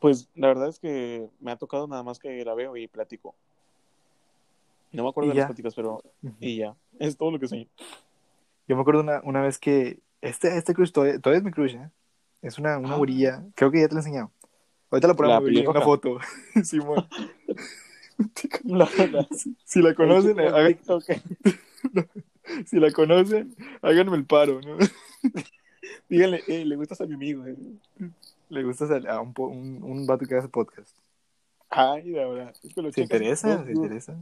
Pues la verdad es que me ha tocado nada más que la veo y platico. No me acuerdo de las pláticas, pero y ya. Es todo lo que soñé. Yo me acuerdo una, una vez que este, este crush todavía, todavía es mi crush, ¿eh? Es una, una Ah. gorilla. Creo que ya te la he enseñado. Ahorita la La ponemos en una foto. [laughs] Simón. [laughs] La- la- Si la conocen, hagan- [laughs] si la conocen, háganme el paro, ¿no? Díganle, eh, le gustas a mi amigo. eh. Le gusta sal- a un, un, un vato que hace podcast. Ay, de verdad. Es que lo ¿Se checas interesa? ¿Se views interesa?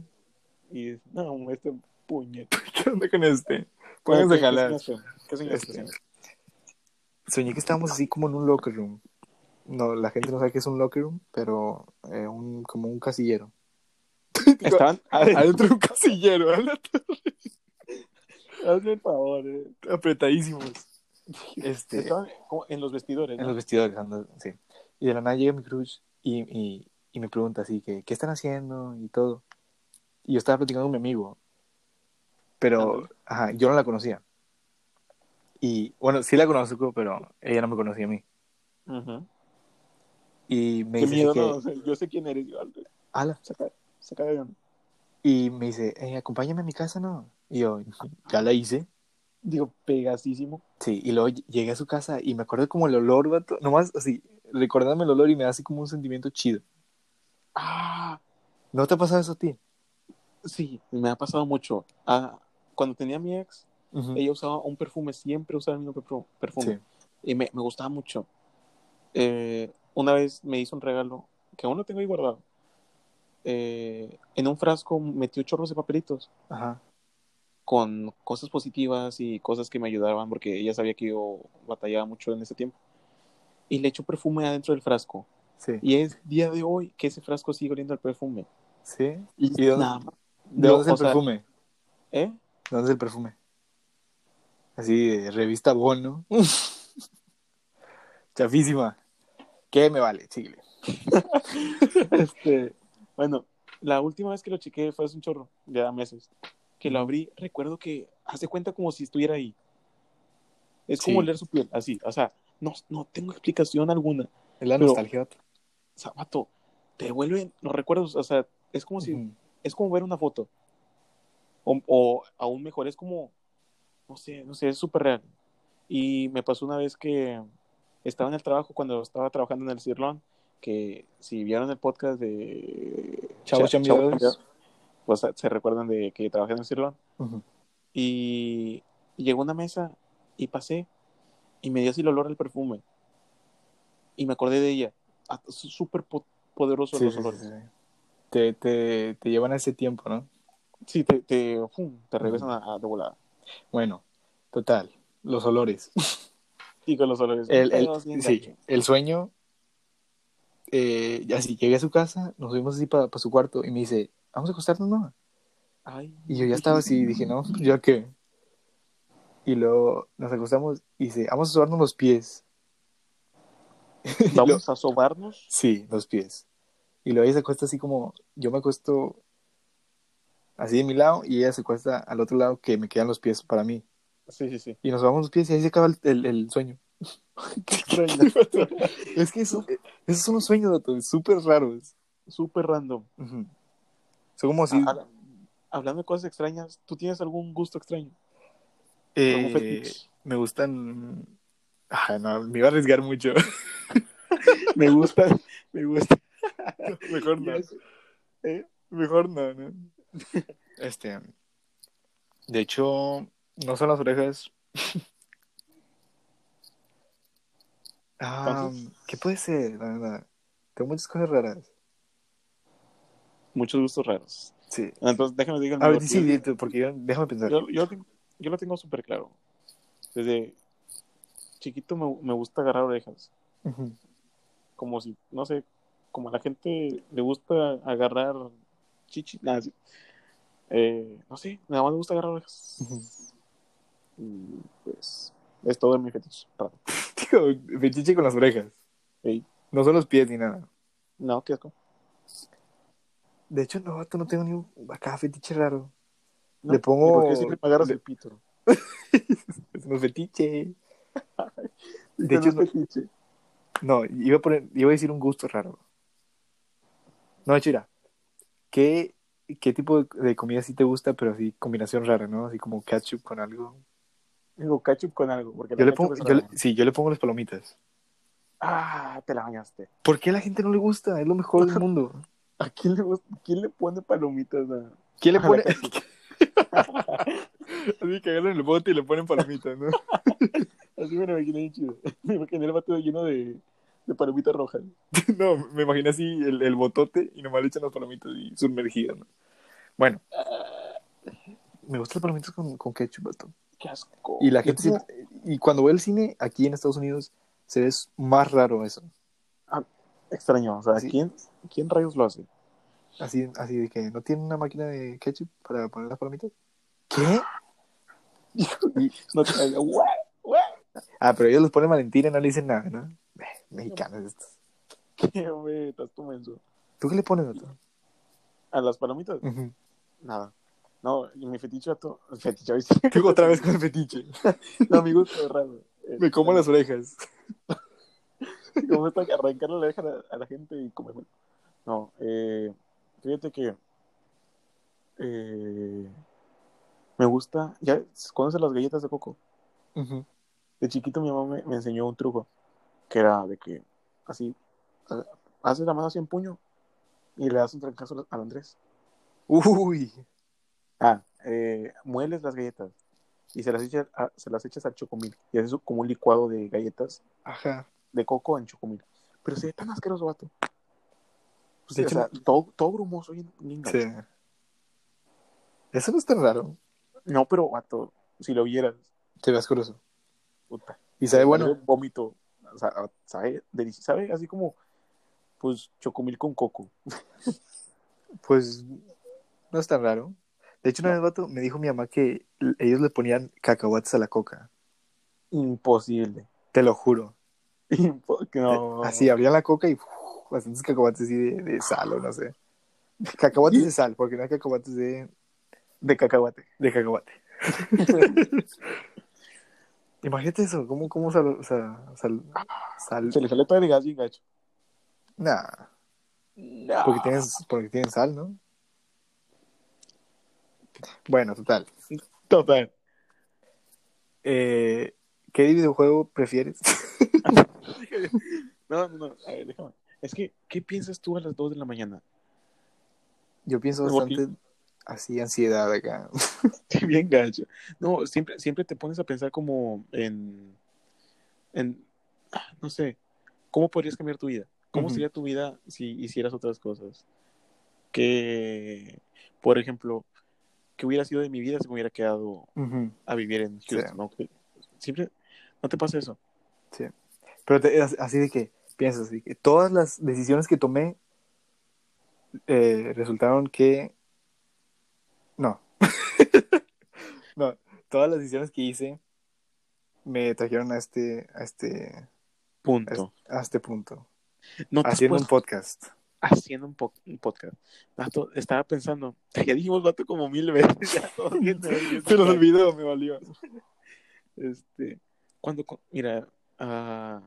Y es, no, este puñete. ¿Qué onda con este? Pónganse a ¿Qué jalar. ¿Qué? Este, soñé que estábamos así como en un locker room. No, la gente no sabe qué es un locker room, pero eh, un, como un casillero. [laughs] Estaban. [laughs] Adentro de un casillero, ¿verdad? [laughs] Hazme el favor. eh. apretadísimos. Este, Estaban como en los vestidores. en ¿no? los vestidores, ando- sí. Y de la nada llega mi crush y, y, y me pregunta así que, ¿qué están haciendo? Y todo. Y yo estaba platicando con mi amigo. Pero, ajá, yo no la conocía. Y, bueno, sí la conozco, pero ella no me conocía a mí. Ujú. Y me Qué dice miedo, que, ¿no? O sea, yo sé quién eres. Yo, ala. saca, saca de onda. Y me dice, eh, acompáñame a mi casa, ¿no? Y yo, ya la hice. Digo, pegasísimo. Sí, y luego ll- llegué a su casa y me acuerdo como el olor, vato. Nomás así, recordándome el olor y me da así como un sentimiento chido. Ah, ¿No te ha pasado eso a ti? sí, me ha pasado mucho. Ah, cuando tenía a mi ex, Ujú. ella usaba un perfume, siempre usaba el mismo perfu- perfume. Sí. Y me, me gustaba mucho. Eh, una vez me hizo un regalo que aún lo tengo ahí guardado. Eh, en un frasco metió chorros de papelitos Ajá. con cosas positivas y cosas que me ayudaban porque ella sabía que yo batallaba mucho en ese tiempo. Y le echó perfume adentro del frasco. Sí. Y es día de hoy que ese frasco sigue oliendo al perfume. ¿Sí? Y, ¿Y dónde- nada. ¿De No, dónde es el o sea, perfume? ¿Eh? ¿De dónde es el perfume? Así, de revista Bono. [laughs] Chafísima. ¿Qué me vale? Síguele. [laughs] Este, bueno, la última vez que lo chequé fue hace un chorro, ya meses. Que lo abrí, recuerdo que hace cuenta como si estuviera ahí. Es como oler su piel, así. O sea, no, no tengo explicación alguna. Es la nostalgia. Zapato, te devuelven los recuerdos. O sea, es como si, es como ver una foto. O, o aún mejor, es como, no sé, no sé, es súper real. Y me pasó una vez que estaba en el trabajo, cuando estaba trabajando en el Cirlón, que si vieron el podcast de Chavos Cha- Chambeadores. Chavos Chambeadores, pues se recuerdan de que trabajé en el Cirlón. Ujú. Y, y llegó una mesa y pasé y me dio así el olor al perfume. Y me acordé de ella. Ah, Súper po- poderoso Sí, los sí, sí, olores. sí. Te, te, te llevan a ese tiempo, ¿no? Sí, te, te, pum, te regresan a, a de volada. Bueno, total. Los olores. [laughs] Y con los olores. El, el- sí, el sueño, eh, así llegué a su casa, nos fuimos así para su cuarto y me dice, vamos a acostarnos, ¿no? Ay, Y yo ya estaba así, dije, no, pues, ¿ya qué? Y luego nos acostamos y dice, vamos a sobarnos los pies. [laughs] Vamos a sobarnos. Sí, los pies. Y luego ella se acuesta así como, yo me acuesto así de mi lado y ella se acuesta al otro lado que me quedan los pies para mí. Sí, sí, sí. Y nos vamos los pies y ahí se acaba el, el- el sueño. [laughs] Qué extraño. es que eso, esos son los sueños, datos, súper raros. Súper random. Ujú. Son como así. Hablando de cosas extrañas, ¿tú tienes algún gusto extraño? eh, me gustan. Ah, no, me iba a arriesgar mucho. [laughs] Me gusta, me gusta. [laughs] Mejor no. ¿Eh? Mejor no, ¿no? Este. De hecho, no son las orejas. [laughs] ah, ¿qué puede ser? La verdad. Tengo muchas cosas raras. Muchos gustos raros. Sí. Entonces, déjame decir A ver, sí, tú, porque yo, déjame pensar. Yo, yo, tengo- yo lo tengo súper claro. Desde chiquito me, me gusta agarrar orejas. Como si, no sé, como a la gente le gusta agarrar chichi. Nada, sí. Eh, no sé, nada más me gusta agarrar orejas. Y pues, es todo mi fetiche. [laughs] Digo, fetiche con las orejas. No son los pies ni nada. No, qué asco. De hecho, no, vato, no tengo ni un acá fetiche raro. No, Le pongo- ¿y ¿Por qué siempre me agarras el pito? [laughs] Es un fetiche. [laughs] De hecho, hecho, fetiche. No, iba a, poner, iba a decir un gusto raro. No, mira, ¿qué, qué tipo de, comida sí te gusta, pero así combinación rara, ¿no? Así como ketchup con algo. Digo, ketchup con algo. Porque Yo le pongo, yo le- sí, yo le pongo las palomitas. Ah, te la bañaste. ¿Por qué a la gente no le gusta? Es lo mejor del [laughs] mundo. ¿A quién le, gusta- quién le pone palomitas a... ¿Quién le A pone? [laughs] así que agarran el bote y le ponen palomitas, ¿no? [laughs] Así me lo imaginé chido. Me imaginé el vato lleno de, de palomitas rojas. [laughs] no, me imagino así el, el botote y nomás le echan las palomitas y sumergidas, ¿no? Bueno. Me gustan las palomitas con, con ketchup, vato. Qué asco. Y la gente siempre- y cuando ve el cine aquí en Estados Unidos se ve más raro eso. Extraño. O sea, Sí. ¿quién, ¿quién rayos lo hace? Así, así de que no tiene una máquina de ketchup para poner las palomitas. ¿Qué? [laughs] Y- No [laughs] ah, pero ellos los ponen Valentina y no le dicen nada, ¿no? Mexicanos estos. [laughs] ¿Qué, hombre? Estás tú menso. ¿Tú qué le pones, Otto? ¿A las palomitas? Nada. No, y mi fetiche vato... Fetiche, ¿viste? Otra vez con el [laughs] fetiche. No, mi gusto es raro. Me como las orejas. [laughs] Como arrancarle la oreja a la, a la gente y comerme. No, eh, fíjate que eh, me gusta, ya conoces las galletas de coco. De chiquito mi mamá me, me enseñó un truco que era de que así ha- haces la mano así en puño y le das un trancazo al Andrés. Uy. Ah, eh, mueles las galletas y se las echas, a- se las echas al chocomil y haces como un licuado de galletas Ajá. de coco en chocomil. Pero se ve tan asqueroso, vato. De de hecho, sea, todo, todo grumoso y. Sí. Eso no es tan raro. No, pero, vato, si lo vieras, Se ve asqueroso. puta. Y sabe bueno. Vómito. Sabe, así como, pues, chocomil con coco. [laughs] Pues no es tan raro. De hecho, una vez, vato, me dijo mi mamá que ellos le ponían cacahuates a la coca. Imposible. Te lo juro. Impo- no. Así, abrían la coca y bastantes cacahuates así de, de sal o no sé. Cacahuates de sal, porque no hay cacahuates de, De cacahuate. de cacahuate. [laughs] Imagínate eso, ¿cómo, cómo sal, o sea, sal, sal? Se le sale todo el gas bien gacho. Nah, porque tienen, porque tienen sal, ¿no? Bueno, total. Total. Eh, ¿Qué videojuego prefieres? [laughs] No, no, no. A ver, déjame. Es que, ¿qué piensas tú a las 2 de la mañana? Yo pienso bastante así, ansiedad acá. [laughs] bien gacho. No, siempre, siempre te pones a pensar como en, en, no sé, ¿cómo podrías cambiar tu vida? ¿Cómo sería tu vida si hicieras otras cosas? Que, por ejemplo, que hubiera sido de mi vida si me hubiera quedado a vivir en Houston, Sí. ¿no? Que Siempre, ¿no te pasa eso? Sí. Pero te- así de que, piensas, así que todas las decisiones que tomé eh, resultaron que... No. [laughs] no, todas las decisiones que hice me trajeron a este, a este, Punto. este, a este punto. No te has Haciendo un podcast. haciendo un, po- un podcast. Vato, estaba pensando, [laughs] ya dijimos vato como mil veces, ya Se los un- olvidó, me valió. Este, cuando, mira, ah,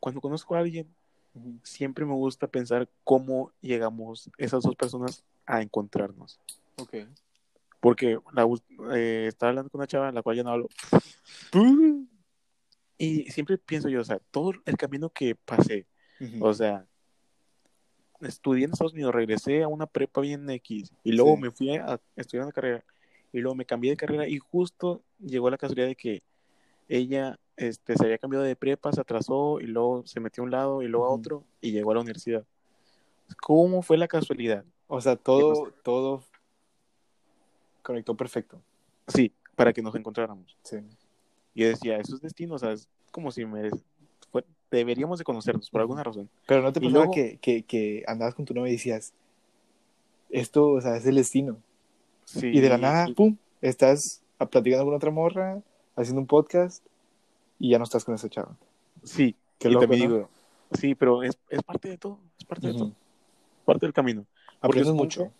cuando conozco a alguien, siempre me gusta pensar cómo llegamos esas dos personas a encontrarnos. Ok. Porque la, eh, estaba hablando con una chava, la cual ya no hablo, y siempre pienso yo, o sea, todo el camino que pasé, o sea, estudié en Estados Unidos, regresé a una prepa bien X y luego Sí. me fui a estudiar una carrera y luego me cambié de carrera y justo llegó la casualidad de que ella este, se había cambiado de prepa, se atrasó y luego se metió a un lado y luego a otro y llegó a la universidad. ¿Cómo fue la casualidad? O sea, todo, todo conectó perfecto. Sí, para que nos encontráramos. Sí. Y yo decía, eso es destino, o sea, es como si me... deberíamos de conocernos por alguna razón. Pero no te pasaba luego- que, que, que andabas con tu novia y decías, esto, o sea, es el destino. Sí, Y de la nada, y- pum, estás platicando con otra morra, haciendo un podcast y ya no estás con esa chava. Sí, Qué y loco, también ¿no? digo, sí, pero es, es parte de todo, es parte de todo, parte del camino. Aprendes mucho.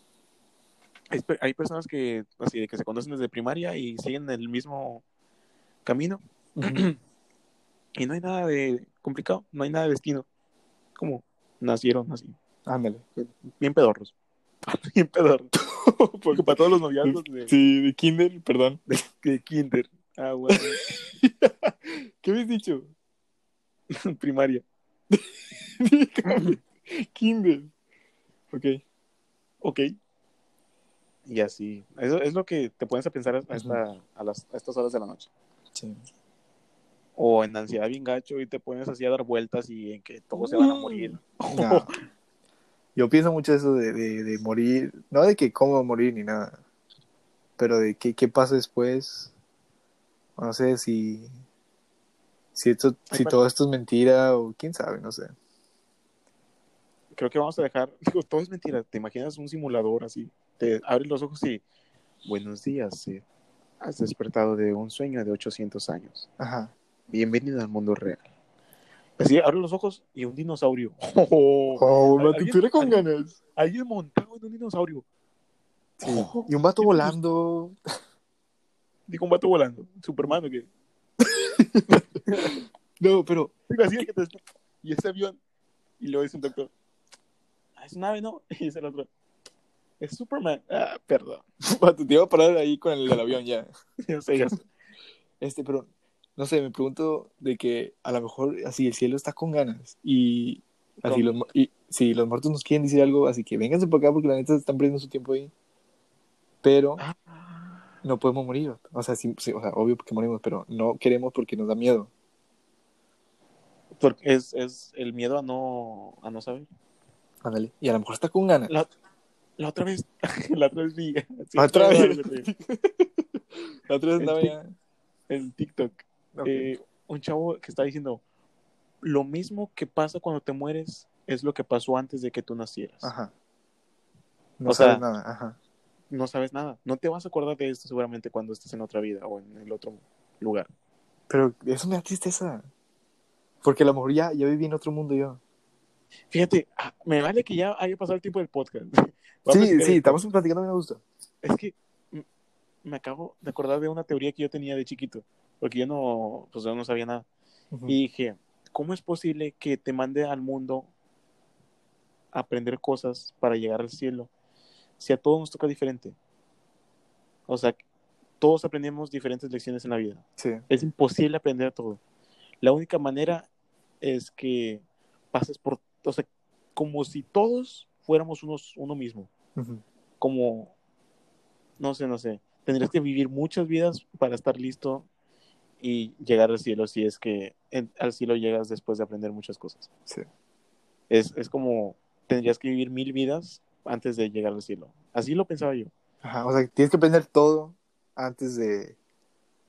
Hay, pe- hay personas que, así, de que se conocen desde primaria y siguen el mismo camino [clears throat] y no hay nada de complicado, no hay nada de destino. Como nacieron así, Ándale. bien pedorros. [laughs] bien pedorros. [laughs] Porque para todos los noviazgos de, Sí, de Kinder, perdón. [laughs] de kinder, ah, bueno, ¿Qué habías dicho? primaria. Kinder. Ok. Ok. Y así. Eso es lo que te pones a pensar a, esta- a, las, a estas horas de la noche. Sí. O en ansiedad bien gacho y te pones así a dar vueltas y en que todos se van a morir. [laughs] No. Yo pienso mucho eso de, de, de morir, no de que cómo morir ni nada, pero de qué, qué pasa después. No sé si, si, esto, si todo esto es mentira o quién sabe, no sé. Creo que vamos a dejar. Digo, todo es mentira. ¿Te imaginas un simulador así? Te abres los ojos y. Buenos días, Sid. Has despertado de un sueño de 800 años. Ajá. Bienvenido al mundo real. Así, abres los ojos y un dinosaurio. [laughs] Oh, ¿Alguien- vato, tú eres con ganas. Alguien montado en un dinosaurio. Sí. Y un vato volando. Digo, un vato volando. Superman, ¿o qué? [laughs] No, pero así que te- Y ese avión. Y luego dice un doctor. "Ah, es un ave, ¿no? [laughs] Y dice el otro. Es Superman. Ah, perdón. [laughs] te iba a parar ahí con el del avión ya. [laughs] Ya sé, ya sé. Este, pero no sé, me pregunto de que a lo mejor así el cielo está con ganas y así ¿Cómo? los, y si los muertos nos quieren decir algo, así que vénganse por acá porque la neta están perdiendo su tiempo ahí. Pero Ah, no podemos morir. O sea, sí, sí, o sea, obvio porque morimos, pero no queremos porque nos da miedo. Porque es, es el miedo a no, a no saber. Ándale. Y a lo mejor está con ganas. La, la otra vez, [laughs] la otra vez vi sí, Otra vez. La otra vez [laughs] andaba ya. en TikTok. Ok. eh, un chavo que está diciendo, lo mismo que pasa cuando te mueres es lo que pasó antes de que tú nacieras. Ajá. No O sabes sea, nada. Ajá. No sabes nada. No te vas a acordar de esto seguramente cuando estés en otra vida o en el otro lugar. Pero eso me da tristeza. Porque a lo mejor ya, ya viví en otro mundo yo. Fíjate, ah, me vale que ya haya pasado el tiempo del podcast. [laughs] Sí, sí, estamos platicando, me gusta. Es que me acabo de acordar de una teoría que yo tenía de chiquito, porque yo no, pues yo no sabía nada. Y dije, ¿cómo es posible que te mande al mundo a aprender cosas para llegar al cielo si a todos nos toca diferente? O sea, todos aprendemos diferentes lecciones en la vida. Sí. Es imposible aprender todo. La única manera es que pases por, o sea, como si todos fuéramos unos, uno mismo como, no sé, no sé, tendrías que vivir muchas vidas para estar listo y llegar al cielo si es que en- al cielo llegas después de aprender muchas cosas. Sí. Es, es como, tendrías que vivir mil vidas antes de llegar al cielo. Así lo pensaba yo. Ajá, o sea, tienes que aprender todo antes de...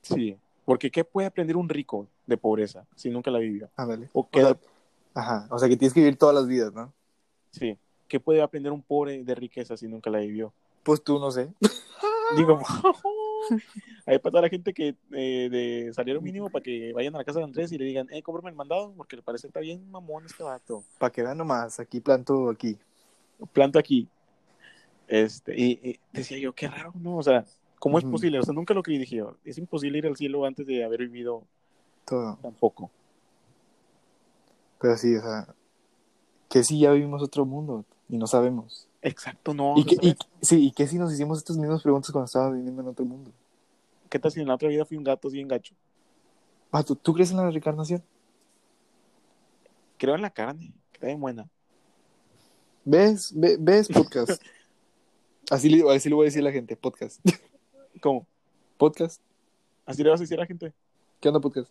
Sí. Porque ¿qué puede aprender un rico? de pobreza si nunca la vivió? Ándale. ¿O O qué, sea, ajá. O sea, que tienes que vivir todas las vidas, ¿no? sí, ¿qué puede aprender un pobre de riqueza si nunca la vivió? Pues tú no sé. [laughs] Digo, [laughs] hay para toda la gente que eh, de salario mínimo para que vayan a la casa de Andrés y le digan, eh, cómprame el mandado porque le parece que está bien mamón este vato. Para que vean nomás, aquí planto aquí. Planto aquí. Este, y, y decía yo, qué raro, ¿no? O sea, ¿cómo es posible? O sea, nunca lo creí, dije yo, es imposible ir al cielo antes de haber vivido Todo. tampoco. Pero sí, o sea, que sí ya vivimos otro mundo y no sabemos. Exacto, no. y, no que, y, sí, y que si nos hicimos estas mismas preguntas cuando estábamos viviendo en otro mundo. ¿Qué tal si en la otra vida fui un gato así en gacho? Vato, ¿tú crees en la reencarnación? Creo en la carne, que está bien buena. ¿Ves? Ve- ¿Ves podcast? [laughs] Así le, así le voy a decir a la gente, podcast. ¿Cómo? ¿Podcast? ¿Así le vas a decir a la gente? ¿Qué onda podcast?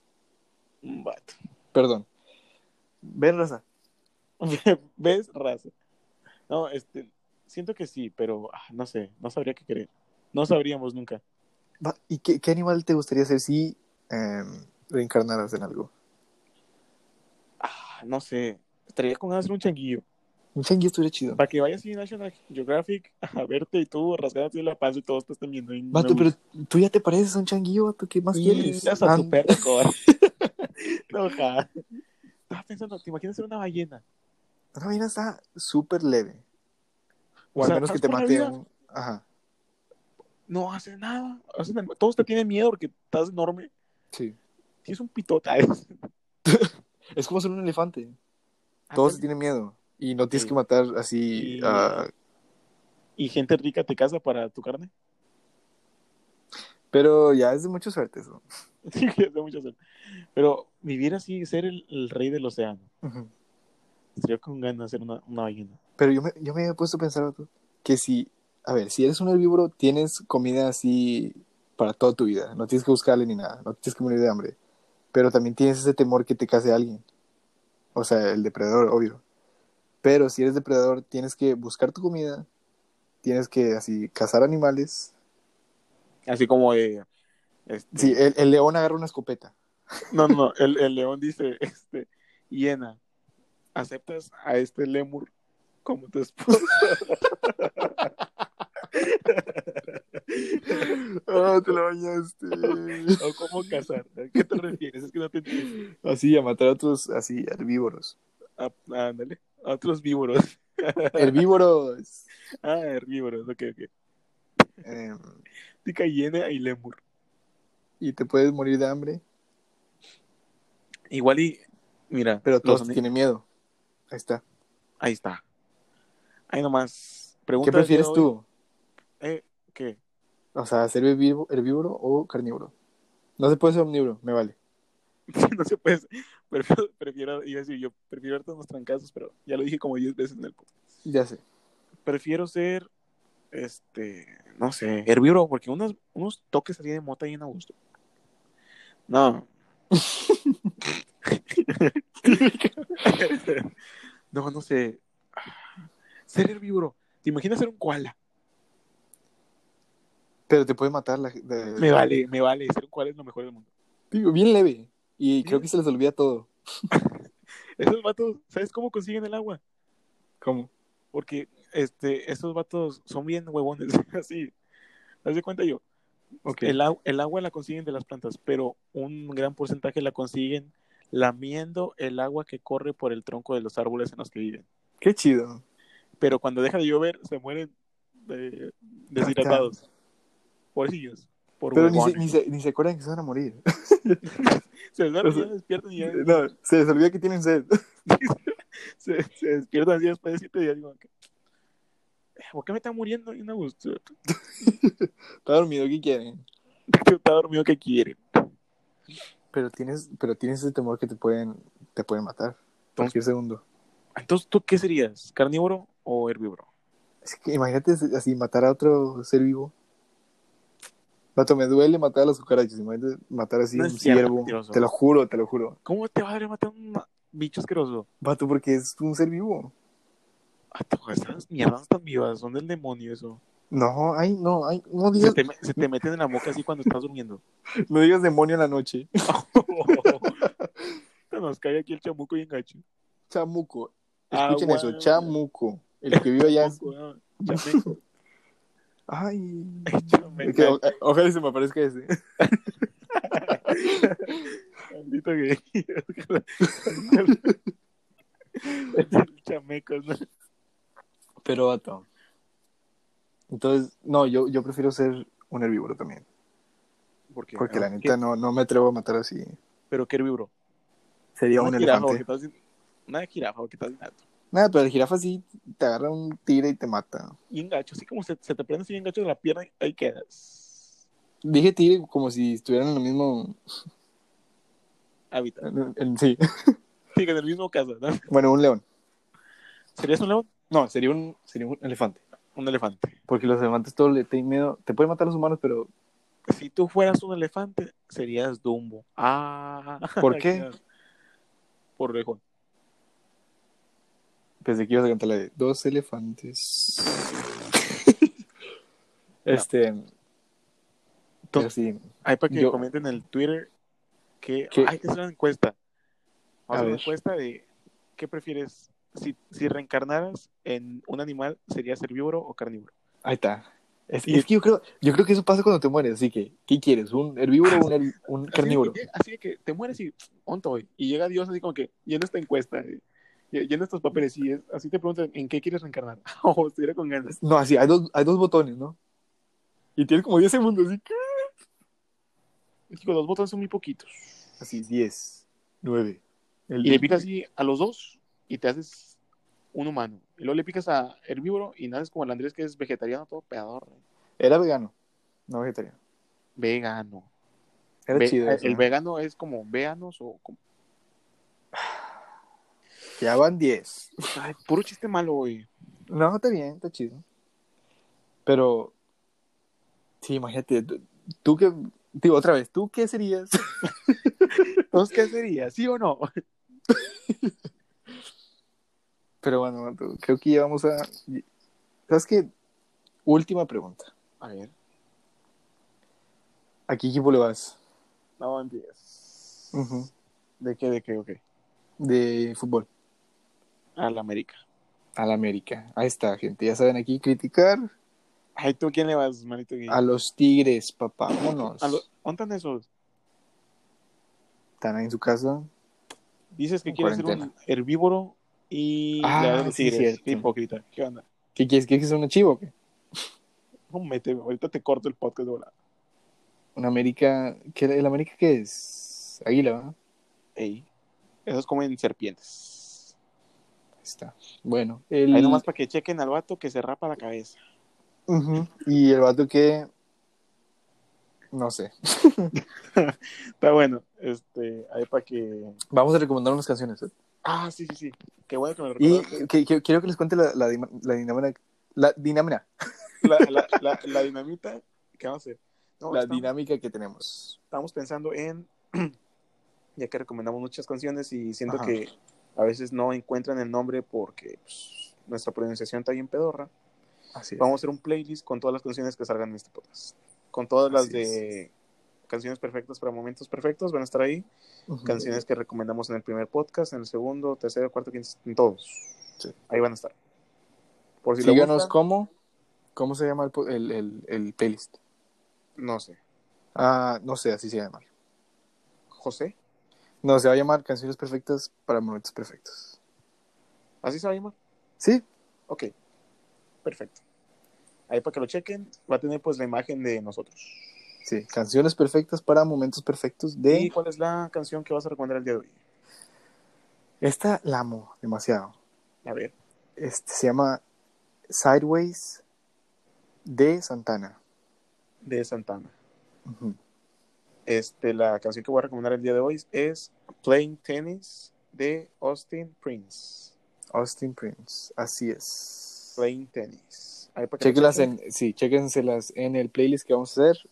Vato. Perdón. Ven, raza. [laughs] ¿Ves? Raza. No, este, siento que sí, pero ah, no sé, no sabría qué creer. No sabríamos nunca. ¿Y qué, qué animal te gustaría ser si em, reencarnaras en algo? Ah, no sé, estaría con ganas de hacer un changuillo. Un changuillo estuviera chido. Para que vayas a National Geographic [laughs] a verte y tú rasgándote la panza y todos te estén viendo. Vato, pero tú ya te pareces a un changuillo, vato. ¿Qué más quieres? a tu perro. [laughs] [laughs] No, ja. Estaba pensando, ¿te imaginas ser una ballena? Una vaina está súper leve. O, O al sea, menos que te mate un... Ajá, No hace nada. Todos te tienen miedo porque estás enorme. sí. Tienes un pitota. [laughs] Es como ser un elefante. Todos tienen miedo. Y no tienes Sí. que matar así... Y- ah, Y gente rica te casa para tu carne. pero ya es de mucha suerte eso. [laughs] Sí, es de mucha suerte. Pero vivir así, ser el, el rey del océano. Ujú. Sería con ganas de ser una, una ballena. Pero yo me, yo me había puesto a pensar, que si... A ver, si eres un herbívoro, tienes comida así para toda tu vida. No tienes que buscarle ni nada. No tienes que morir de hambre. Pero también tienes ese temor que te case alguien. O sea, el depredador, obvio. Pero si eres depredador, tienes que buscar tu comida. Tienes que así cazar animales. Así como de. este, Sí, el, el león agarra una escopeta. No, no, no. El, el león dice: este, Hiena, ¿aceptas a este lemur como tu esposo? [laughs] Ah, te lo bañaste. ¿O cómo casar? ¿A qué te refieres? Es que no te entiendo. Así, a matar a otros así, herbívoros. Ah, ándale. A otros víboros. Herbívoros. [laughs] Ah, herbívoros, ok, ok. Em, Tica hiena y lemur. y te puedes morir de hambre. Igual y. Mira, Pero los todos ani- tienen miedo. Ahí está. Ahí está. Ahí nomás. ¿Qué Pregunta prefieres de hoy. tú? Eh, ¿Qué? O sea, ser herbívo- herbívoro o carnívoro. No se puede ser omnívoro, me vale. [laughs] no se puede. Prefiero, prefiero, iba a decir yo, prefiero darte unos trancazos, pero ya lo dije como 10 veces en el podcast. Ya sé. Prefiero ser, este, no sé, herbívoro, porque unos, unos toques así de mota y en gusto. No. [laughs] [laughs] no, no sé. Ser herbívoro. ¿Te imaginas ser un koala? Pero te puede matar la de- Me vale, me vale. Ser un koala es lo mejor del mundo. Digo, bien leve. Y creo que se les olvida todo. [laughs] Esos vatos, ¿sabes cómo consiguen el agua? ¿Cómo? Porque este, esos vatos son bien huevones, [laughs] así. Haz de cuenta yo. Ok. El, au- el agua la consiguen de las plantas, pero un gran porcentaje la consiguen lamiendo el agua que corre por el tronco de los árboles en los que viven. Qué chido. Pero cuando deja de llover, se mueren eh, deshidratados. Pobrecillos. Por Pero ni se, ni, se, ni se acuerdan que se van a morir. [laughs] Se o sea, ya despiertan y ya No, se les olvida que tienen sed. [laughs] se, se despiertan así después de siete días. Digo, "Eh, ¿Por qué me está muriendo? bien a gusto? [laughs] Está dormido, ¿qué quieren? Está dormido que quiere. Pero tienes, pero tienes ese temor que te pueden, te pueden matar. Cualquier segundo. Entonces, ¿tú qué serías? ¿Carnívoro o herbívoro? Es que imagínate así matar a otro ser vivo. Vato, me duele matar a las cucarachas. Imagínate matar así a un ciervo. Te lo juro, te lo juro. ¿Cómo te va a dar matar a un bicho asqueroso? Vato, porque es un ser vivo. Ah, tú, Esas mierdas están vivas, son del demonio eso. No, ay, no, ay, no Se digas, te, se te meten en la boca así cuando estás durmiendo. [laughs] no digas demonio en la noche. [laughs] nos cae aquí el chamuco y engacho. Chamuco. Ah, Escuchen eso, chamuco. El que vive allá. Chamuco, no, chameco. Ay. Chameco. Que, o- ojalá se me aparezca ese. Maldito gay. [laughs] El chameco, ¿no? Pero, vato. Entonces, no, yo, yo prefiero ser un herbívoro también. Porque, Porque la ¿qué? neta no, no me atrevo a matar así. Pero qué herbívoro. Sería un jirafa, elefante. estás- Una jirafa, porque estás gato. Nada, pero el jirafa sí te agarra un tigre y te mata. Y engacho, así como se, se te prende así engacho de la pierna, ahí quedas. Dije tigre como si estuvieran en el mismo. Hábitat. en- en- sí. [laughs] Sí, en el mismo caso, ¿no? Bueno, un león. ¿Serías un león? No, sería un, sería un elefante. Un elefante. Porque los elefantes todo le tienen miedo. Te pueden matar los humanos, pero Si tú fueras un elefante, serías Dumbo. Ah. [laughs] ¿Por qué? Por orejón. pensé que ibas a cantar la de dos elefantes. [laughs] este. Pero sí. Hay para que Yo- comenten en el Twitter que ¿Qué? hay que hacer una encuesta. Vamos a hacer una encuesta de qué prefieres. Si, si reencarnaras en un animal, ¿serías herbívoro o carnívoro? Ahí está. Es, Y- es que yo creo, yo creo que eso pasa cuando te mueres. Así que, ¿qué quieres? ¿Un herbívoro o un, carnívoro? Así, que- así que te mueres y onto hoy. Y llega Dios así como que llena esta encuesta, eh, llena estos papeles y es- así te preguntan en qué quieres reencarnar. [laughs] O estuviera con ganas. No, así, hay dos, hay dos botones, ¿no? Y tienes como 10 segundos, así que. Digo, los botones son muy poquitos. Así, 10, 9. Y le picas así a los dos y te haces un humano. Y luego le picas a herbívoro y naces como el Andrés que es vegetariano, todo pedador. Era vegano, no vegetariano. Vegano. Era Ve- chido. eso, el ¿no? vegano es como veganos o como... Ya van 10. Ay, puro chiste malo, güey. No, está bien, está chido. Pero. Sí, imagínate. tú- Tú que. Digo, otra vez, ¿tú qué serías? [laughs] Entonces, ¿qué sería? ¿Sí o no? [laughs] Pero bueno, creo que ya vamos a. ¿Sabes qué? Última pregunta. A ver. ¿A qué equipo le vas? No empieces. Ujú. ¿De qué, de qué, ok? De fútbol. Al América. Al América. Ahí está, gente. Ya saben aquí criticar Ay, ¿tú quién le vas, manito? a los Tigres, papá. Vámonos. A lo- ¿Dónde están esos? Están ahí en su casa. Dices que En quieres ser un herbívoro y Ah, sí, tigres. Qué hipócrita. ¿Qué onda? ¿Qué quieres? ¿Quieres que sea una chivo o qué? No, mete, ahorita te corto el podcast de volada. Un América. ¿qué, ¿El América qué es? Águila, ¿verdad? Ey. Esos comen serpientes. Ahí está. Bueno. El... Ahí nomás para que chequen al vato que se rapa la cabeza. Ujú. Y el vato que. No sé. [laughs] Está bueno. Este, ahí para que. Vamos a recomendar unas canciones. ¿eh? Ah, sí, sí, sí. Qué bueno que me lo Y que- que- quiero que les cuente la, la, dinámica. La dinámica. La, la, dinamita. ¿Qué vamos a hacer? No, La estamos- dinámica que tenemos. estamos pensando en, [clears throat] ya que recomendamos muchas canciones y siento Ajá. que a veces no encuentran el nombre porque pues, nuestra pronunciación está bien pedorra, Así vamos a hacer un playlist con todas las canciones que salgan en este podcast. Con todas las de canciones perfectas para momentos perfectos van a estar ahí. Canciones que recomendamos en el primer podcast, en el segundo, tercero, cuarto, quinto, en todos. Sí. Ahí van a estar. Por si Síganos cómo. ¿Cómo se llama el, el, el, el playlist? no sé. Ah, no sé, así se llama. José, No, se va a llamar Canciones Perfectas para Momentos Perfectos. así se va a llamar. Sí, Ok, perfecto. Ahí para que lo chequen, va a tener pues la imagen de nosotros. Sí. Canciones Perfectas para Momentos Perfectos ¿Y de. cuál es la canción que vas a recomendar el día de hoy? Esta la amo demasiado. A ver, Este se llama Sideways de Santana. de Santana. Este, la canción que voy a recomendar el día de hoy es Playing Tennis de Austin Prince. Austin Prince, así es. Playing Tennis. Chequenlas chequen. en, sí, chéquenselas en el playlist que vamos a hacer.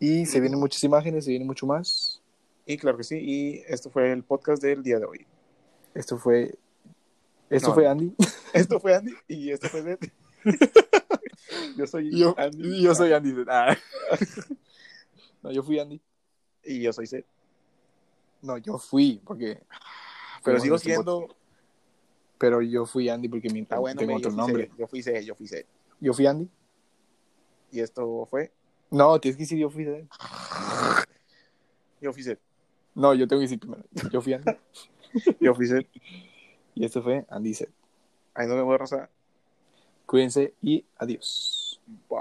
Y se vienen muchas imágenes, se viene mucho más. Y claro que sí, y esto fue el podcast del día de hoy. Esto fue. Esto No, fue. Andy. [laughs] Esto fue Andy y esto fue Zed. [laughs] Yo soy Yo, Andy. yo soy Andy. Ah. [laughs] No, yo fui Andy. Y yo soy Zed. No, yo fui, porque. Pero fuimos sigo en siendo. Pero yo fui Andy porque mi, Ah, bueno, tengo me- otro yo fui nombre. Yo fui C, yo fui C. ¿Yo fui Andy? Y esto fue. No, tienes que decir yo fui. Yo fui C. No, yo tengo que decir primero. Yo fui Andy. [laughs] Yo fui C. y esto fue Andy Set. Ahí nos vemos, Rosa. Cuídense y adiós. Bye.